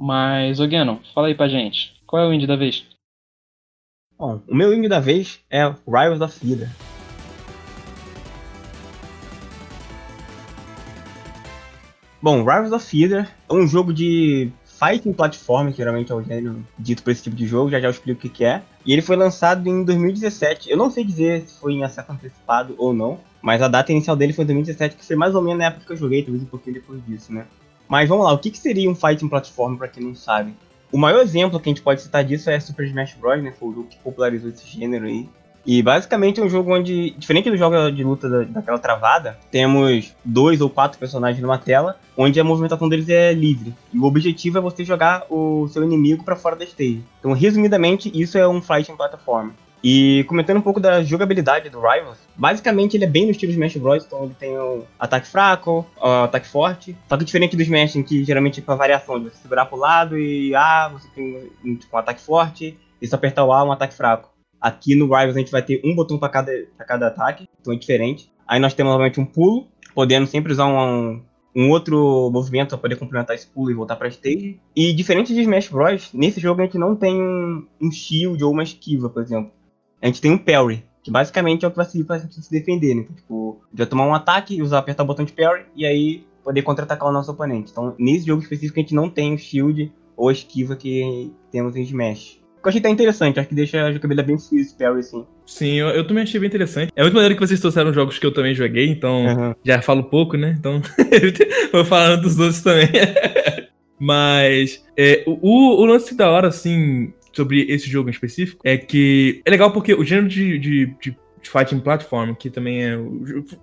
Mas, ô fala aí pra gente. Qual é o indie da vez? Bom, o meu indie da vez é Rivals of Fear. Bom, Rivals of Fear é um jogo de fighting platform, que geralmente é o gênero dito por esse tipo de jogo, já já eu explico o que, que é. E ele foi lançado em 2017. Eu não sei dizer se foi em acesso antecipado ou não, mas a data inicial dele foi em 2017, que foi mais ou menos na época que eu joguei, talvez um pouquinho depois disso, né? Mas vamos lá, o que, que seria um fighting platform pra quem não sabe? O maior exemplo que a gente pode citar disso é Super Smash Bros, né? Foi o jogo que popularizou esse gênero aí. E basicamente é um jogo onde, diferente do jogo de luta da- daquela travada, temos dois ou quatro personagens numa tela, onde a movimentação deles é livre. E o objetivo é você jogar o seu inimigo pra fora da stage. Então, resumidamente, isso é um fighting platform. E comentando um pouco da jogabilidade do Rivals, basicamente ele é bem no estilo Smash Bros, então ele tem o ataque fraco, ataque forte, só que diferente do Smash, em que geralmente é pra variação, de você segurar pro lado e A, você tem um, tipo, um ataque forte, e se apertar o A, um ataque fraco. Aqui no Rivals a gente vai ter um botão para cada, pra cada ataque, então é diferente. Aí nós temos novamente um pulo, podendo sempre usar um, um outro movimento para poder complementar esse pulo e voltar pra stage. E diferente de Smash Bros, nesse jogo a gente não tem um, um shield ou uma esquiva, por exemplo. A gente tem um parry, que basicamente é o que vai servir pra gente se defender, né? Então, tipo, vai tomar um ataque e usar, apertar o botão de parry e aí poder contra-atacar o nosso oponente. Então, nesse jogo específico a gente não tem o shield ou a esquiva que temos em Smash. O que eu achei até interessante, acho que deixa a jogabilidade bem esse parry, assim. Sim, eu, eu também achei bem interessante. É muito maneiro que vocês trouxeram jogos que eu também joguei, então Aham. já falo pouco, né? Então <laughs> vou falando dos outros também. <laughs> Mas é, o, o lance da hora, assim, sobre esse jogo em específico, é que é legal porque o gênero de, de, de Fighting Platform, que também é.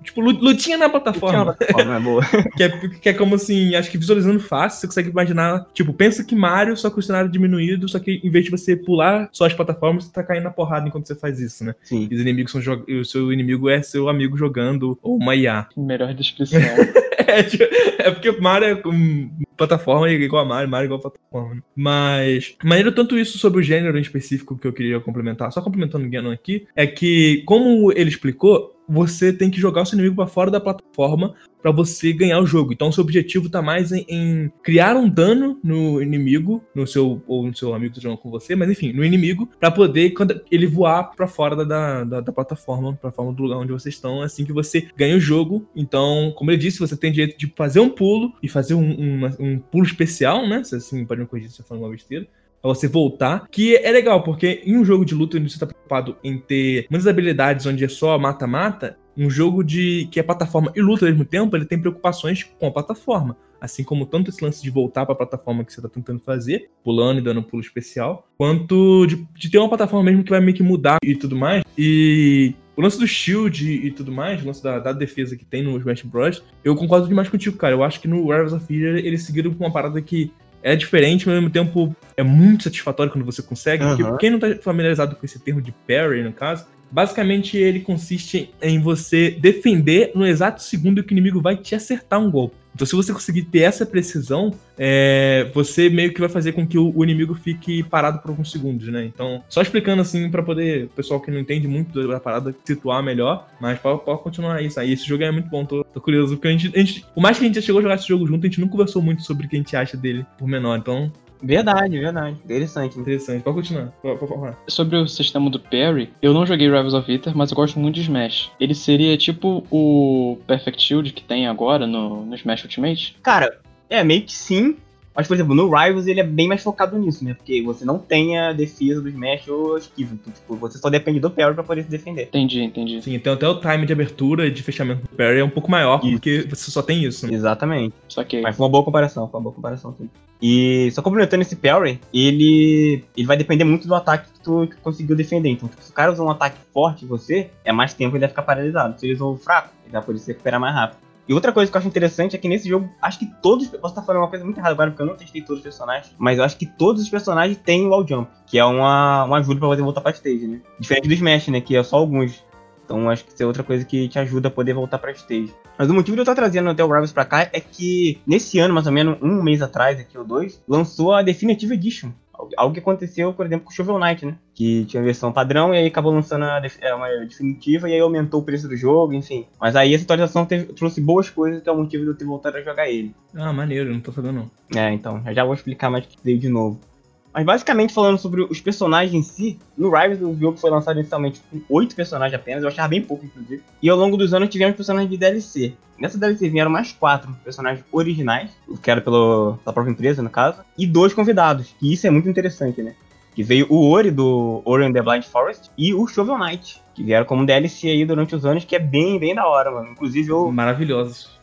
Tipo, lutinha na plataforma. Lutinha na plataforma, é boa. <laughs> que, é, que é como assim, acho que visualizando fácil, você consegue imaginar. Tipo, pensa que Mario, só com o cenário diminuído, só que em vez de você pular só as plataformas, você tá caindo na porrada enquanto você faz isso, né? Sim. E os inimigos são o seu inimigo é seu amigo jogando ou uma IA. Melhor descrição. <laughs> é, tipo, é porque Mario é um, plataforma igual a Mario, Mario igual a plataforma. Né? Mas, maneiro tanto isso sobre o gênero em específico que eu queria complementar, só complementando o Ganon aqui, é que, como ele explicou, você tem que jogar o seu inimigo para fora da plataforma para você ganhar o jogo. Então, seu objetivo tá mais em, em, criar um dano no inimigo, no seu ou no seu amigo que tá jogando com você, mas enfim, no inimigo, para poder quando ele voar para fora da, da, da plataforma, para fora do lugar onde vocês estão, assim que você ganha o jogo. Então, como ele disse, você tem direito de fazer um pulo e fazer um, um, um pulo especial, né? Você assim, pode me corrigir se eu falando uma besteira você voltar. Que é legal, porque em um jogo de luta onde você tá preocupado em ter muitas habilidades onde é só mata-mata, um jogo de que é plataforma e luta ao mesmo tempo, ele tem preocupações com a plataforma. Assim como tanto esse lance de voltar para a plataforma que você está tentando fazer, pulando e dando um pulo especial, quanto de, de ter uma plataforma mesmo que vai meio que mudar e tudo mais. E o lance do shield e tudo mais, o lance da, da, defesa que tem no Smash Bros., eu concordo demais contigo, cara. Eu acho que no Rivals of Fear eles seguiram com uma parada que é diferente, mas ao mesmo tempo é muito satisfatório quando você consegue. Uhum. Porque quem não tá familiarizado com esse termo de parry, no caso, basicamente ele consiste em você defender no exato segundo que o inimigo vai te acertar um golpe. Então, se você conseguir ter essa precisão, é, você meio que vai fazer com que o, o, inimigo fique parado por alguns segundos, né? Então, só explicando assim para poder o pessoal que não entende muito da parada situar melhor, mas pode, pode continuar isso aí. Esse jogo é muito bom, tô, tô curioso, porque a gente, a gente, por mais que a gente já chegou a jogar esse jogo junto, a gente não conversou muito sobre o que a gente acha dele por menor, então Verdade, verdade. Interessante. Interessante. Pode continuar. Pode, pode falar. Sobre o sistema do parry, eu não joguei Rivals of Ether, mas eu gosto muito de Smash. Ele seria tipo o Perfect Shield que tem agora no, no Smash Ultimate? Cara, é meio que sim. Mas, por exemplo, no Rivals ele é bem mais focado nisso, né? Porque você não tem a defesa do Smash ou esquiva. Então, tipo, você só depende do parry pra poder se defender. Entendi, entendi. Sim, então até o time de abertura e de fechamento do parry é um pouco maior, isso. porque você só tem isso. Né? Exatamente. Só que... Mas foi uma boa comparação, foi uma boa comparação, sim. E só complementando esse parry, ele, ele vai depender muito do ataque que tu, que tu conseguiu defender. Então, tipo, se o cara usar um ataque forte em você, é mais tempo ele vai ficar paralisado. Se ele usou fraco, ele vai poder se recuperar mais rápido. E outra coisa que eu acho interessante é que nesse jogo, acho que todos. Posso estar falando uma coisa muito errada agora, porque eu não testei todos os personagens. Mas eu acho que todos os personagens têm o wall jump, que é uma, uma ajuda pra poder voltar pra stage, né? Diferente do Smash, né? Que é só alguns. Então acho que isso é outra coisa que te ajuda a poder voltar pra stage. Mas o motivo de eu estar trazendo até o Rivals pra cá é que nesse ano, mais ou menos um mês atrás, aqui ou dois, lançou a Definitive Edition. Algo que aconteceu, por exemplo, com o Shovel Knight, né? Que tinha a versão padrão e aí acabou lançando a é, uma definitiva e aí aumentou o preço do jogo, enfim. Mas aí essa atualização teve, trouxe boas coisas, que é o motivo de eu ter voltado a jogar ele. Ah, maneiro, não tô sabendo não. É, então, já vou explicar mais o que veio de novo. Mas basicamente falando sobre os personagens em si, no Rivals o jogo foi lançado inicialmente com 8 personagens apenas, eu achava bem pouco inclusive. E ao longo dos anos tivemos personagens de DLC. Nessa DLC vieram mais 4 personagens originais, que era pelo, pela própria empresa no caso, e dois convidados, que isso é muito interessante, né? Que veio o Ori do Ori and the Blind Forest e o Shovel Knight, que vieram como DLC aí durante os anos, que é bem, bem da hora, mano. Inclusive eu. Maravilhosos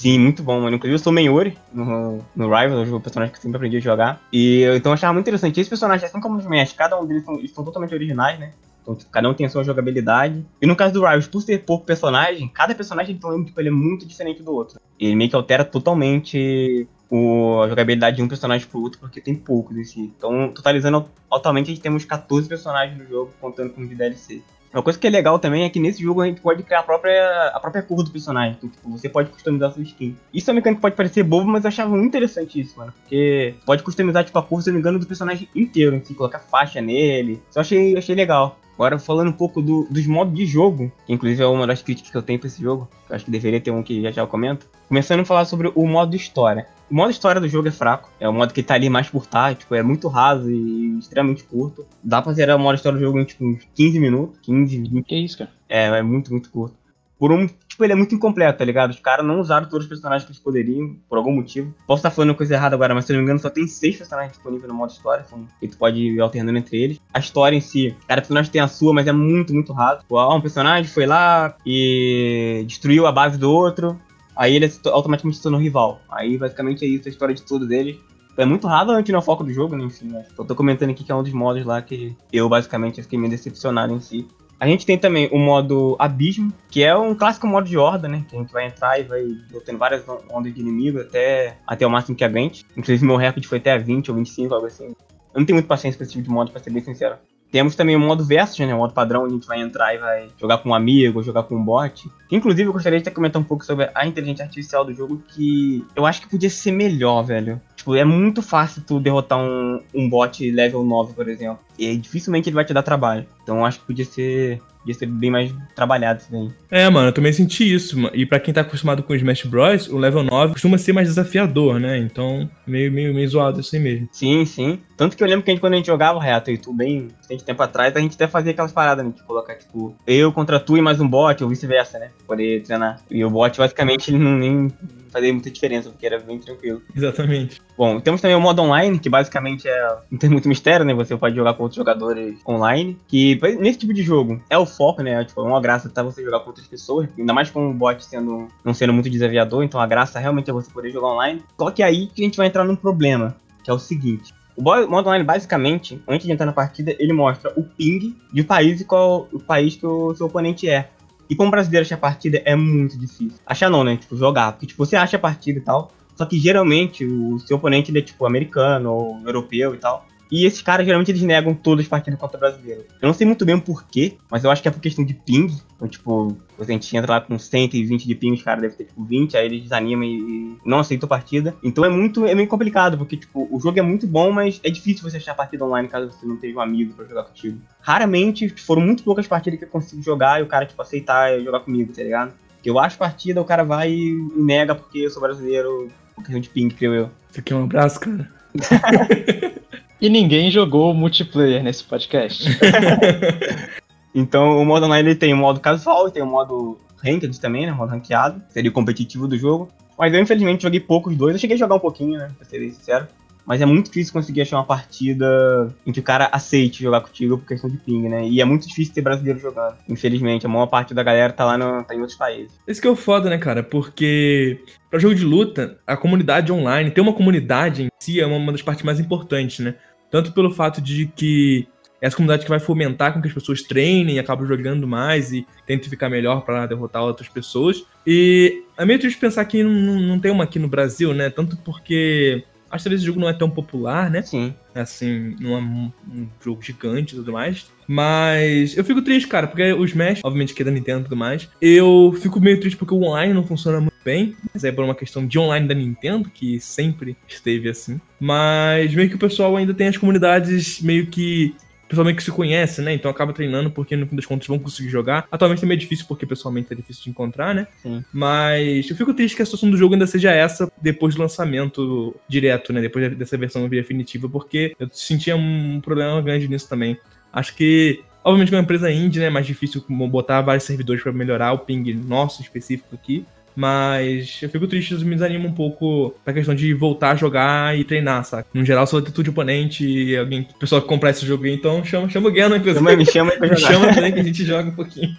Sim, muito bom, mano. Inclusive eu sou Menhori no, no Rivals, o personagem que eu sempre aprendi a jogar. E então eu achava muito interessante. Esses personagens, assim como os Smash, cada um deles são, totalmente originais, né? Então, tipo, cada um tem a sua jogabilidade. E no caso do Rivals, por ser pouco personagem, cada personagem então, tipo, ele é muito diferente do outro. Ele meio que altera totalmente o, a jogabilidade de um personagem pro outro, porque tem poucos em si. Então, totalizando, atualmente a gente temos 14 personagens no jogo, contando com os DLC. Uma coisa que é legal também é que nesse jogo a gente pode criar a própria, a própria cor do personagem. Então, tipo, você pode customizar a sua skin. Isso é uma mecânica que pode parecer bobo, mas eu achava muito interessante isso, mano. Porque pode customizar, tipo, a cor, se não me engano, do personagem inteiro, assim, colocar faixa nele. Isso eu achei, achei legal. Agora, falando um pouco do, dos modos de jogo, que inclusive é uma das críticas que eu tenho pra esse jogo, eu acho que deveria ter um que já já eu comento. Começando a falar sobre o modo história. O modo história do jogo é fraco, é o modo que tá ali mais por tá, tipo, é muito raso e extremamente curto. Dá pra zerar o modo história do jogo em, tipo, uns 15 minutos, 15, 20. Que isso, cara? É, é muito, muito curto por um. Tipo, ele é muito incompleto, tá ligado? Os caras não usaram todos os personagens que eles poderiam, por algum motivo. Posso estar falando coisa errada agora, mas se eu não me engano, só tem seis personagens disponíveis no modo história. Então, e tu pode ir alternando entre eles. A história em si, cada personagem tem a sua, mas é muito, muito raso. Tipo, um personagem foi lá e destruiu a base do outro. Aí ele automaticamente se tornou rival. Aí basicamente é isso, a história de todos eles. É muito raro antes no foco do jogo, né? Enfim, né? Eu tô comentando aqui que é um dos modos lá que eu basicamente fiquei meio decepcionado em si. A gente tem também o modo Abismo, que é um clássico modo de horda, né? Que a gente vai entrar e vai botando várias ondas de inimigo até, até o máximo que aguente. Inclusive, meu recorde foi até 20 ou 25, algo assim. Eu não tenho muito paciência pra esse tipo de modo, pra ser bem sincero. Temos também o modo versus, né? O modo padrão, onde a gente vai entrar e vai jogar com um amigo, jogar com um bot. Inclusive, eu gostaria de comentar um pouco sobre a inteligência artificial do jogo, que eu acho que podia ser melhor, velho. Tipo, é muito fácil tu derrotar um, um bot level 9, por exemplo. E dificilmente ele vai te dar trabalho. Então eu acho que podia ser Podia ser bem mais trabalhado isso daí. É, mano, eu também senti isso. E para quem tá acostumado com Smash Bros, o level 9 costuma ser mais desafiador, né? Então, meio, meio, meio zoado assim mesmo. Sim, sim. Tanto que eu lembro que a gente, quando a gente jogava reto e tu bem bastante tempo atrás, a gente até fazia aquelas paradas, né? De colocar, tipo, eu contra tu e mais um bot, ou vice-versa, né? Poder treinar. E o bot, basicamente, ele não nem fazia muita diferença, porque era bem tranquilo. Exatamente. Bom, temos também o modo online, que basicamente é. Não tem muito mistério, né? Você pode jogar com outros jogadores online. Que nesse tipo de jogo é o foco, né? Tipo, é uma graça tá você jogar com outras pessoas. Ainda mais com o bot sendo, não sendo muito desafiador. Então a graça realmente é você poder jogar online. Só que aí que a gente vai entrar num problema, que é o seguinte. O modo online, basicamente, antes de entrar na partida, ele mostra o ping de país e qual o país que o seu oponente é. E como brasileiro achar partida é muito difícil. Achar não, né? Tipo, jogar. Porque, tipo, você acha a partida e tal. Só que geralmente o seu oponente ele é, tipo, americano ou europeu e tal. E esses caras geralmente eles negam todas as partidas contra o brasileiro. Eu não sei muito bem o porquê, mas eu acho que é por questão de ping. Então, tipo, a gente entra lá com 120 de ping, os caras devem ter tipo 20, aí eles desanimam e não aceitam a partida. Então é muito, é meio complicado, porque tipo, o jogo é muito bom, mas é difícil você achar a partida online caso você não tenha um amigo para jogar contigo. Raramente, foram muito poucas partidas que eu consigo jogar e o cara, tipo, aceitar jogar comigo, tá ligado? Porque eu acho partida, o cara vai e nega porque eu sou brasileiro, por questão de ping, creio eu. Isso aqui é um abraço, cara. <laughs> E ninguém jogou multiplayer nesse podcast. <laughs> então o modo online ele tem o modo casual, tem o modo ranked também, né? O modo ranqueado, seria o competitivo do jogo. Mas eu infelizmente joguei poucos dois, eu cheguei a jogar um pouquinho, né? Pra ser sincero. Mas é muito difícil conseguir achar uma partida em que o cara aceite jogar contigo por questão de ping, né? E é muito difícil ter brasileiro jogando. Infelizmente, a maior parte da galera tá lá no, tá em outros países. Esse que é o foda, né, cara? Porque para jogo de luta, a comunidade online, ter uma comunidade em si é uma das partes mais importantes, né? Tanto pelo fato de que é essa comunidade que vai fomentar com que as pessoas treinem, acabam jogando mais e tentem ficar melhor para derrotar outras pessoas. E é meio triste pensar que não, não tem uma aqui no Brasil, né? Tanto porque acho que esse jogo não é tão popular, né? Sim. Assim, não é um, um, jogo gigante e tudo mais. Mas eu fico triste, cara, porque o Smash, obviamente que é da Nintendo e tudo mais, eu fico meio triste porque o online não funciona muito bem, mas é por uma questão de online da Nintendo, que sempre esteve assim. Mas meio que o pessoal ainda tem as comunidades meio que pessoal meio que se conhece, né? Então acaba treinando porque no fim das contas vão conseguir jogar. Atualmente é meio difícil porque pessoalmente é difícil de encontrar, né? Sim. Mas eu fico triste que a situação do jogo ainda seja essa depois do lançamento direto, né? Depois dessa versão definitiva, porque eu sentia um problema grande nisso também. Acho que Obviamente, com uma empresa indie, né, é mais difícil botar vários servidores para melhorar o ping nosso específico aqui. Mas eu fico triste, isso me desanima um pouco pra questão de voltar a jogar e treinar, saca? No geral, só vai ter tudo de oponente e alguém, o pessoal que comprar esse jogo aí, então chama, chama o Gano, inclusive. Chama, me chama pra <laughs> jogar. Me chama também que a gente joga um pouquinho.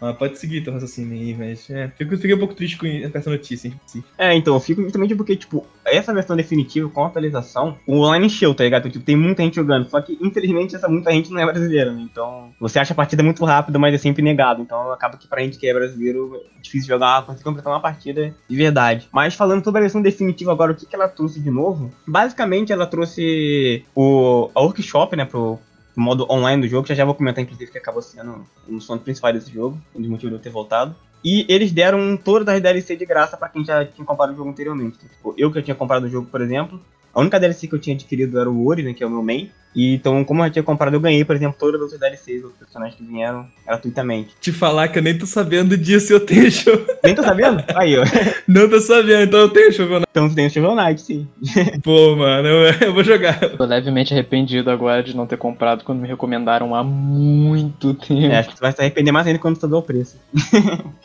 mas <laughs> pode seguir teu raciocínio aí, mas é, fico, fiquei um pouco triste com essa notícia si. É, então, eu fico justamente porque, tipo, essa versão definitiva com a atualização, o online encheu, tá ligado? Tipo, tem muita gente jogando, só que infelizmente essa muita gente não é brasileira, né? Então, você acha a partida muito rápida, mas é sempre negado. Então, acaba que pra gente que é brasileiro, é difícil jogar, conseguir completar uma partida de verdade. Mas falando sobre a versão definitiva agora, o que, que ela trouxe de novo? Basicamente, ela trouxe o a workshop, né, pro, modo online do jogo, já já vou comentar, inclusive, que acabou sendo um dos pontos principais desse jogo, um dos motivos de eu ter voltado. E eles deram todas as DLC de graça para quem já tinha comprado o jogo anteriormente. Tipo, eu que tinha comprado o jogo, por exemplo, a única DLC que eu tinha adquirido era o Ori, né, que é o meu main. E então, como eu já tinha comprado, eu ganhei, por exemplo, todas as outras DLCs, os personagens que vieram gratuitamente. Te falar que eu nem tô sabendo disso, eu tenho show. <laughs> Nem tô sabendo? Aí, ó. <laughs> Não tô sabendo, então eu tenho Shovel Knight. Então você tem o Shovel Knight, sim. <laughs> Pô, mano, eu, eu, vou jogar. Tô levemente arrependido agora de não ter comprado quando me recomendaram há muito tempo. É, acho que você vai se arrepender mais ainda quando você souber o preço.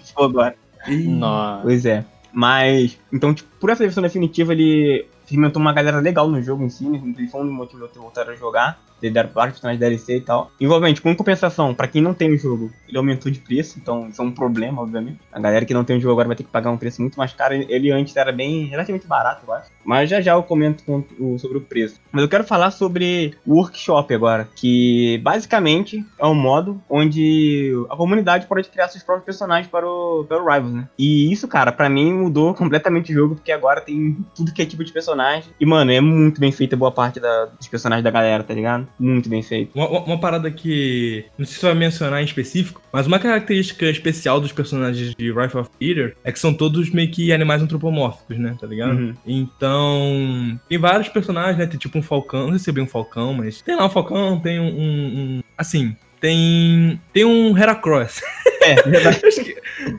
Se for agora. Nossa. Pois é. Mas, então, tipo, por essa versão definitiva, ele experimentou uma galera legal no jogo em si, né? Foi um motivo de eu ter voltado a jogar. Deram vários personagens DLC e tal. Igualmente, com compensação, pra quem não tem o jogo, ele aumentou de preço, então isso é um problema, obviamente. A galera que não tem o jogo agora vai ter que pagar um preço muito mais caro. Ele antes era bem relativamente barato, eu acho. Mas já já eu comento com o- sobre o preço. Mas eu quero falar sobre o workshop agora, que basicamente é um modo onde a comunidade pode criar seus próprios personagens para o, para o Rivals, né? E isso, cara, pra mim mudou <laughs> completamente o jogo, porque agora tem tudo que é tipo de personagem. E, mano, é muito bem feita boa parte da- dos personagens da galera, tá ligado? Muito bem feito. Uma, uma- uma parada que. Não sei se vai mencionar em específico, mas uma característica especial dos personagens de Rifle of Eater é que são todos meio que animais antropomórficos, né? Tá ligado? Uhum. Então. Tem vários personagens, né? Tem tipo um falcão, não sei se é bem um falcão, mas. Tem lá um falcão, tem um. um- um- assim. Tem. Tem um Heracross. É, <laughs> verdade.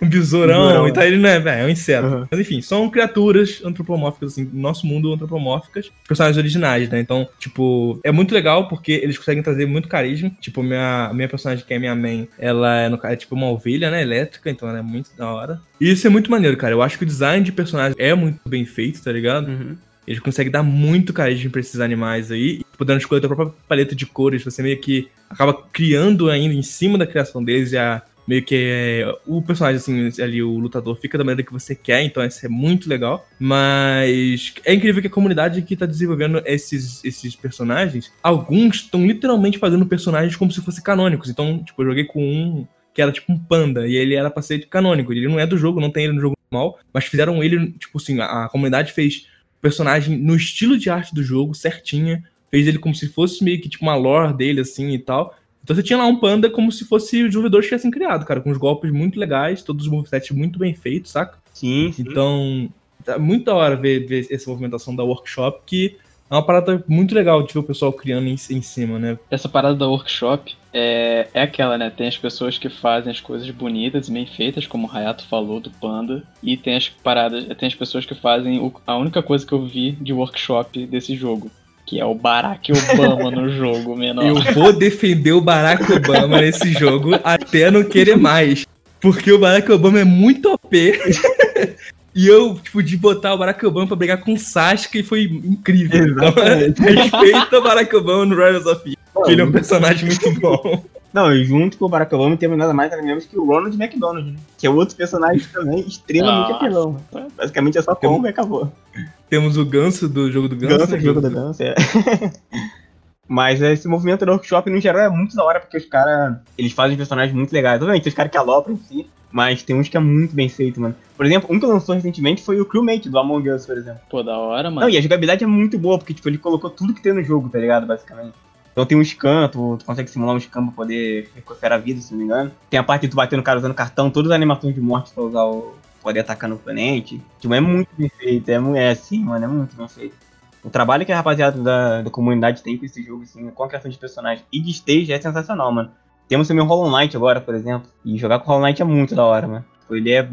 Um besourão Besourão, e tal. Ele não é, é, é um inseto. Uhum. Mas enfim, são criaturas antropomórficas, assim, do nosso mundo antropomórficas, personagens originais, né? Então, tipo, é muito legal porque eles conseguem trazer muito carisma. Tipo, minha, minha personagem, que é minha main, ela é, no, é tipo uma ovelha, né? Elétrica, então ela é muito da hora. E isso é muito maneiro, cara. Eu acho que o design de personagem é muito bem feito, tá ligado? Uhum. Eles conseguem dar muito carisma pra esses animais aí, podendo escolher a tua própria paleta de cores, você meio que acaba criando ainda em cima da criação deles e a meio que é, o personagem assim ali o lutador fica da maneira que você quer, então isso é muito legal. Mas é incrível que a comunidade que tá desenvolvendo esses esses personagens, alguns estão literalmente fazendo personagens como se fossem canônicos. Então, tipo, eu joguei com um que era tipo um panda, e ele era pra ser canônico. Ele não é do jogo, não tem ele no jogo normal, mas fizeram ele, tipo assim, a, a comunidade fez personagem no estilo de arte do jogo, certinha. Fez ele como se fosse meio que tipo uma lore dele, assim e tal. Então você tinha lá um panda como se fosse os desenvolvedores tivessem criado, cara, com os golpes muito legais, todos os movesets muito bem feitos, saca? Sim, sim. Então, tá muito da hora ver, ver essa movimentação da workshop, que é uma parada muito legal de ver o pessoal criando em, em cima, né? Essa parada da workshop é, é aquela, né? Tem as pessoas que fazem as coisas bonitas e bem feitas, como o Hayato falou do Panda, e tem as paradas, tem as pessoas que fazem o- a única coisa que eu vi de workshop desse jogo, que é o Barack Obama no <laughs> jogo, menor. Eu vou defender o Barack Obama nesse jogo até não querer mais. Porque o Barack Obama é muito OP. <laughs> E eu, tipo, de botar o Barack Obama pra brigar com o Sasuke foi incrível. Exatamente. Então, <laughs> respeita o Barack Obama no Riders of Eve, que ele é um personagem muito bom. Não, e junto com o Barack Obama temos nada mais nada menos que o Ronald McDonald, né? Que é outro personagem também extremamente Nossa. apelão. Basicamente é só Tem combo e acabou. Temos o Ganso do jogo do Ganso. Ganso, né? jogo da dança, é. <laughs> Mas esse movimento do workshop, no geral, é muito da hora, porque os caras, eles fazem personagens muito legais. Obviamente, tem os caras que alopram em si, mas tem uns que é muito bem feito, mano. Por exemplo, um que lançou recentemente foi o Crewmate do Among Us, por exemplo. Pô, da hora, mano. Não, e a jogabilidade é muito boa, porque, tipo, ele colocou tudo que tem no jogo, tá ligado? Basicamente. Então tem um scan, tu, tu consegue simular um scan pra poder recuperar a vida, se não me engano. Tem a parte de tu bater no cara usando cartão, todas as animações de morte pra usar o. poder atacar no oponente. Tipo, é muito bem feito. É, é assim, mano, é muito bem feito. O trabalho que a rapaziada da, da comunidade tem com esse jogo, assim, com a criação de personagens e de stage é sensacional, mano. Temos também o Hollow Knight agora, por exemplo. E jogar com o Hollow Knight é muito da hora, mano. Tipo, Ele é. A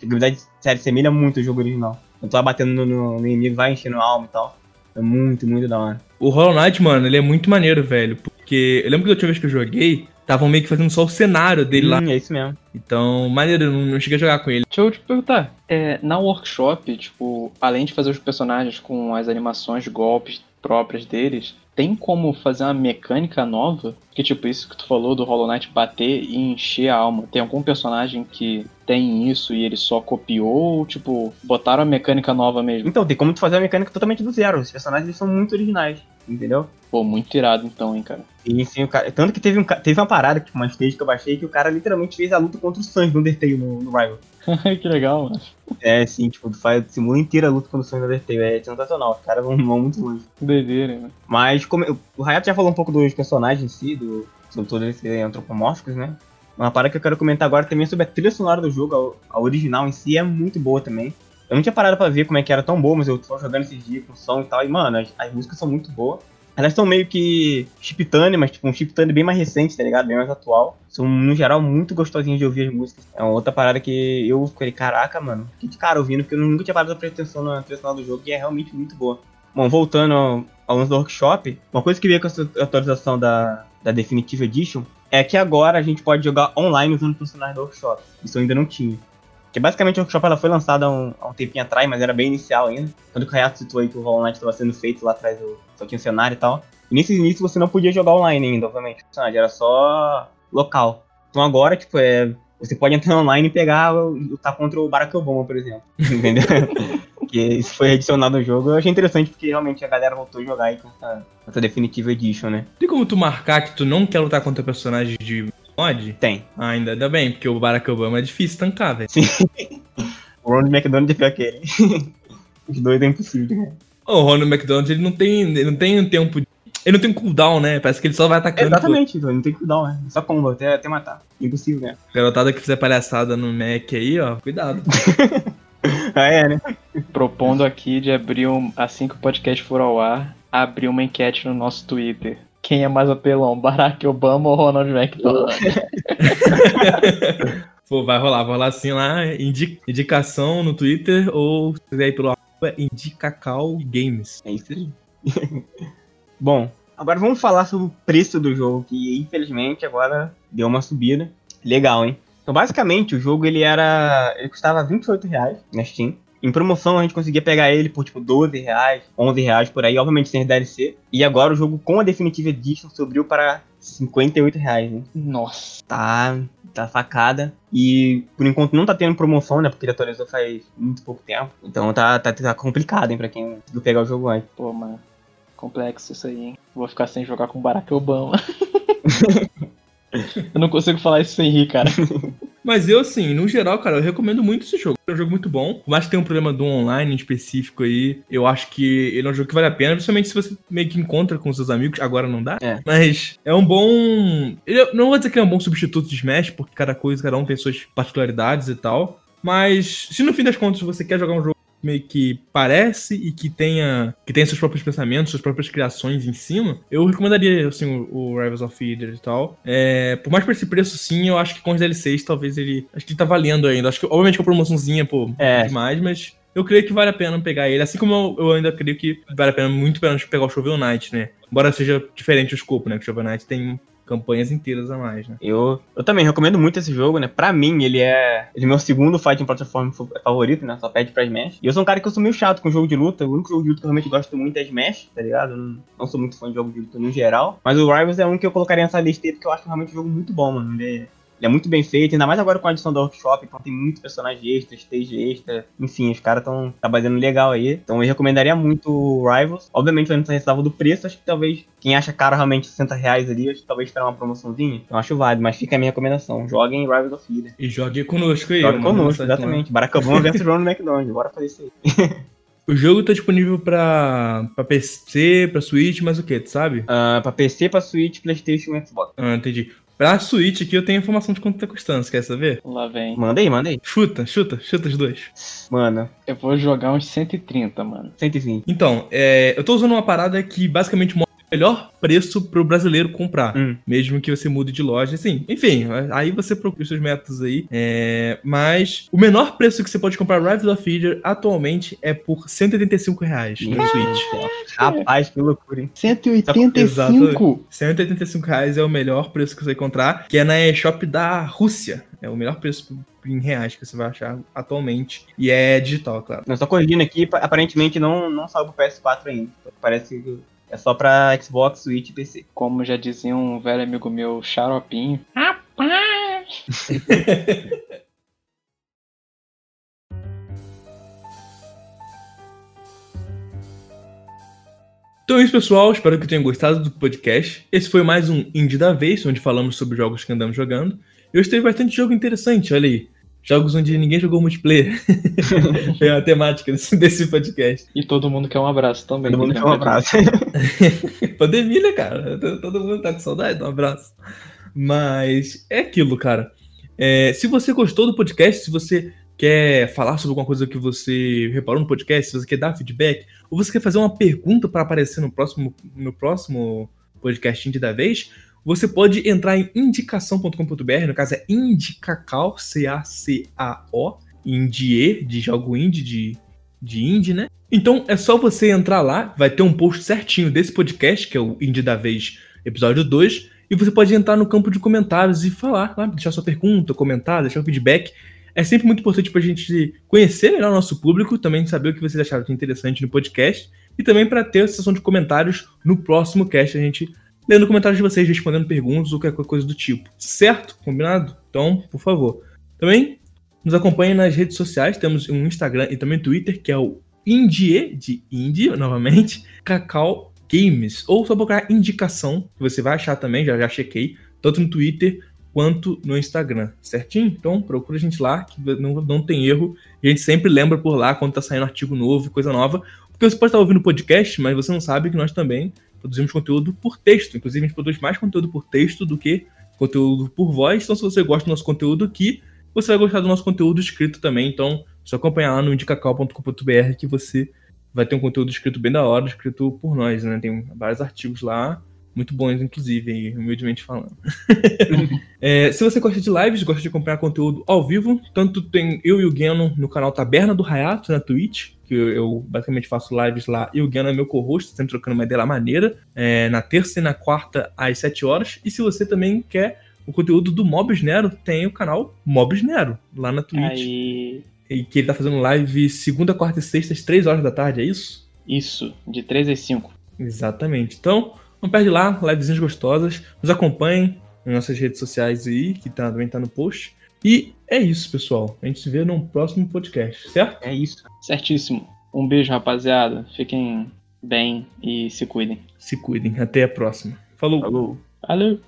jogabilidade, sério, semelha muito ao jogo original. Quando tu vai batendo no, no- no inimigo, vai enchendo a alma e tal. É muito, muito da hora. O Hollow Knight, mano, ele é muito maneiro, velho. Porque eu lembro que da última vez que eu joguei, estavam meio que fazendo só o cenário dele lá. Hum, é isso mesmo. Então, maneiro, eu não, não cheguei a jogar com ele. Deixa eu te perguntar, é, na workshop, tipo, além de fazer os personagens com as animações de golpes próprias deles, tem como fazer uma mecânica nova? Que tipo, isso que tu falou do Hollow Knight bater e encher a alma. Tem algum personagem que tem isso e ele só copiou? Ou, tipo, botaram a mecânica nova mesmo? Então, tem como tu fazer a mecânica totalmente do zero. Os personagens eles são muito originais, entendeu? Pô, muito irado então, hein, cara. E sim, o cara, tanto que teve, um, teve uma parada, tipo, uma stage que eu baixei, que o cara literalmente fez a luta contra o Sans do Undertale no, no Rival. <laughs> que legal, mano. É, sim, tipo, tu faz, simula inteira a luta contra o Sans do Undertale. É sensacional, os caras vão, vão muito longe. Doideira, mano. Mas como, o Hayato já falou um pouco dos personagens em si, do, sobre todos antropomórficos, né? Uma parada que eu quero comentar agora também sobre a trilha sonora do jogo, a, original em si é muito boa também. Eu não tinha parado pra ver como é que era tão boa, mas eu tô jogando esses dias com som e tal, e mano, as, as músicas são muito boas. Elas são meio que chiptune, mas tipo um chiptune bem mais recente, tá ligado? Bem mais atual. São, no geral, muito gostosinhas de ouvir as músicas. É uma outra parada que eu falei, caraca, mano, que de cara ouvindo, porque eu nunca tinha parado pra prestar atenção na trilha do jogo e é realmente muito boa. Bom, voltando ao, ao lance do workshop, uma coisa que veio com essa atualização da, da Definitive Edition é que agora a gente pode jogar online usando o personagem do workshop. Isso eu ainda não tinha. Porque basicamente o workshop ela foi lançada há um, há um tempinho atrás, mas era bem inicial ainda. Quando o Hayato citou aí que o Knight estava sendo feito lá atrás, do, só tinha um cenário e tal. E nesse início você não podia jogar online ainda, obviamente. Era só local. Então agora, tipo, é. Você pode entrar online e pegar, lutar contra o Barack Obama, por exemplo. <laughs> Entendeu? Que isso foi adicionado no jogo. Eu achei interessante porque realmente a galera voltou a jogar aí com essa, essa Definitive Edition, né? Tem como tu marcar que tu não quer lutar contra personagens de mod? Tem. Ah, ainda, ainda bem, porque o Barack Obama é difícil tancar, velho. Sim. <laughs> o Ronald McDonald é aquele. <laughs> Os dois é impossível, né? O Ronald McDonald, ele não tem, ele não tem um tempo ele não tem um cooldown, né? Parece que ele só vai atacando. Exatamente, então, não tem cooldown, né? Só combo, até, até matar. Impossível, né? Garotada que fizer palhaçada no Mac aí, ó, cuidado. <laughs> ah, é, né? Propondo aqui de abrir um. Assim que o podcast for ao ar, abrir uma enquete no nosso Twitter. Quem é mais apelão, <laughs> Barack Obama ou Ronald McDonald? <laughs> Pô, vai rolar, vai rolar assim lá, indicação no Twitter ou se quiser ir pelo Indicacal Games. É isso aí. <laughs> Bom, agora vamos falar sobre o preço do jogo, que infelizmente agora deu uma subida. Legal, hein? Então, basicamente, o jogo ele era. Ele custava 28 reais na Steam. Em promoção a gente conseguia pegar ele por tipo 12 reais, 11 reais por aí, obviamente sem DLC. E agora o jogo com a Definitive Edition subiu para 58 reais, hein? Nossa. Tá, tá facada. E por enquanto não tá tendo promoção, né? Porque ele atualizou faz muito pouco tempo. Então tá, tá, tá complicado, hein, pra quem conseguiu pegar o jogo antes. Pô, mano. Complexo isso aí, hein? Vou ficar sem jogar com Barack Obama. <laughs> <laughs> eu não consigo falar isso sem rir, cara. <laughs> Mas eu, assim, no geral, cara, eu recomendo muito esse jogo. É um jogo muito bom. Mas tem um problema do online específico aí. Eu acho que ele é um jogo que vale a pena, principalmente se você meio que encontra com seus amigos. Agora não dá. É. Mas é um bom. Eu não vou dizer que é um bom substituto de Smash, porque cada coisa, cada um tem suas particularidades e tal. Mas se no fim das contas você quer jogar um jogo meio que parece e que tenha que tenha seus próprios pensamentos, suas próprias criações em cima, eu recomendaria assim o, o Rivals of Feeder e tal. É, por mais por esse preço, sim, eu acho que com os DLCs talvez ele acho que ele tá valendo ainda. Acho que obviamente com a promoçãozinha, pô, é. demais, mas eu creio que vale a pena pegar ele, assim como eu, eu ainda creio que vale a pena muito pena pegar o Shovel Knight, né? Embora seja diferente o escopo, né? Que o Shovel Knight tem campanhas inteiras a mais, né? Eu, eu também recomendo muito esse jogo, né? Pra mim, ele é, ele é meu segundo fighting platform favorito, né? Só pede pra Smash. E eu sou um cara que eu sou meio chato com jogo de luta. O único jogo de luta que eu realmente gosto muito é Smash, tá ligado? Não, não sou muito fã de jogo de luta no geral. Mas o Rivals é um que eu colocaria nessa lista porque eu acho realmente um jogo muito bom, mano. Ele é ele é muito bem feito, ainda mais agora com a adição do workshop, então tem muitos personagens extras, stage extra, enfim, os caras estão trabalhando legal aí. Então eu recomendaria muito o Rivals. Obviamente, eu não ressalva do preço, acho que talvez quem acha caro realmente 60 reais ali, acho que talvez esperar uma promoçãozinha. Eu acho válido, mas fica a minha recomendação. Joguem Rivals of Feeder. E jogue conosco aí. Jogue conosco, exatamente. Baracabão versus Ronald <laughs> McDonald. Bora fazer isso aí. O jogo tá disponível pra, pra PC, pra Switch, mas o que, tu sabe? Uh, pra PC, pra Switch, Playstation e Xbox. Ah, entendi. Pra Switch aqui eu tenho informação de quanto tá custando, você quer saber? Lá vem. Manda aí, manda aí. Chuta, chuta, chuta os dois. Mano. Eu vou jogar uns 130, mano. 120. Então, é, eu tô usando uma parada que basicamente melhor preço pro brasileiro comprar. Hum. Mesmo que você mude de loja. Assim, enfim, aí você procura os seus métodos aí. É, mas o menor preço que você pode comprar Rival of Feeder atualmente é por 185 reais no Switch. Rapaz, que loucura, hein? 185? Exato. 185 reais é o melhor preço que você vai encontrar, que é na eShop da Rússia. É o melhor preço em reais que você vai achar atualmente. E é digital, claro. Eu tô corrigindo aqui, aparentemente não, não saiu pro PS4 ainda. Parece que é só pra Xbox, Switch e PC. Como já dizia um velho amigo meu, xaropinho. Rapaz! <laughs> Então é isso, pessoal. Espero que tenham gostado do podcast. Esse foi mais um Indie da Vez, onde falamos sobre jogos que andamos jogando. E hoje teve bastante jogo interessante, olha aí. Jogos onde ninguém jogou multiplayer. <laughs> é a temática desse, desse, podcast. E todo mundo quer um abraço também. Todo mundo quer um abraço. <laughs> Pandemia, né, cara? Todo mundo tá com saudade de um abraço. Mas é aquilo, cara. É, se você gostou do podcast, se você quer falar sobre alguma coisa que você reparou no podcast, se você quer dar feedback, ou você quer fazer uma pergunta para aparecer no próximo, no próximo podcast da vez, você pode entrar em indicação.com.br, no caso é Indicacal, C-A-C-A-O, Indie, de jogo indie, de, de indie, né? Então é só você entrar lá, vai ter um post certinho desse podcast, que é o Indie da Vez, episódio 2, e você pode entrar no campo de comentários e falar, lá, deixar sua pergunta, comentar, deixar o feedback. É sempre muito importante pra gente conhecer melhor o nosso público, também saber o que vocês acharam de interessante no podcast e também para ter a sessão de comentários no próximo cast. A gente lendo comentários de vocês, respondendo perguntas ou qualquer coisa do tipo. Certo? Combinado? Então, por favor. Também nos acompanhe nas redes sociais. Temos um Instagram e também Twitter, que é o Indie, de Indie, novamente, Cacau Games. Ou só procurar indicação, que você vai achar também, já, já chequei, tanto no Twitter quanto no Instagram, certinho? Então procura a gente lá, que não, não tem erro. A gente sempre lembra por lá quando tá saindo artigo novo, coisa nova. Porque você pode estar ouvindo o podcast, mas você não sabe que nós também produzimos conteúdo por texto. Inclusive, a gente produz mais conteúdo por texto do que conteúdo por voz. Então, se você gosta do nosso conteúdo aqui, você vai gostar do nosso conteúdo escrito também. Então, só acompanhar lá no indicacal.com.br que você vai ter um conteúdo escrito bem da hora, escrito por nós, né? Tem vários artigos lá muito bons, inclusive, humildemente falando. <laughs> é, se você gosta de lives, gosta de acompanhar conteúdo ao vivo, tanto tem eu e o Geno no canal Taberna do Hayato, na Twitch, que eu, basicamente faço lives lá, e o Geno é meu co-host, sempre trocando uma ideia lá maneira, é, na terça e na quarta às 7 horas. E se você também quer o conteúdo do Mobs Nero, tem o canal Mobs Nero, lá na Twitch. Aí... E que ele tá fazendo live segunda, quarta e sexta às 3 horas da tarde, é isso? Isso, de 3 às 5. Exatamente. Então, não perde lá, livezinhas gostosas. Nos acompanhem nas nossas redes sociais aí, que tá, também tá no post. E é isso, pessoal. A gente se vê no próximo podcast, certo? É isso. Certíssimo. Um beijo, rapaziada. Fiquem bem e se cuidem. Se cuidem. Até a próxima. Falou. Falou. Valeu.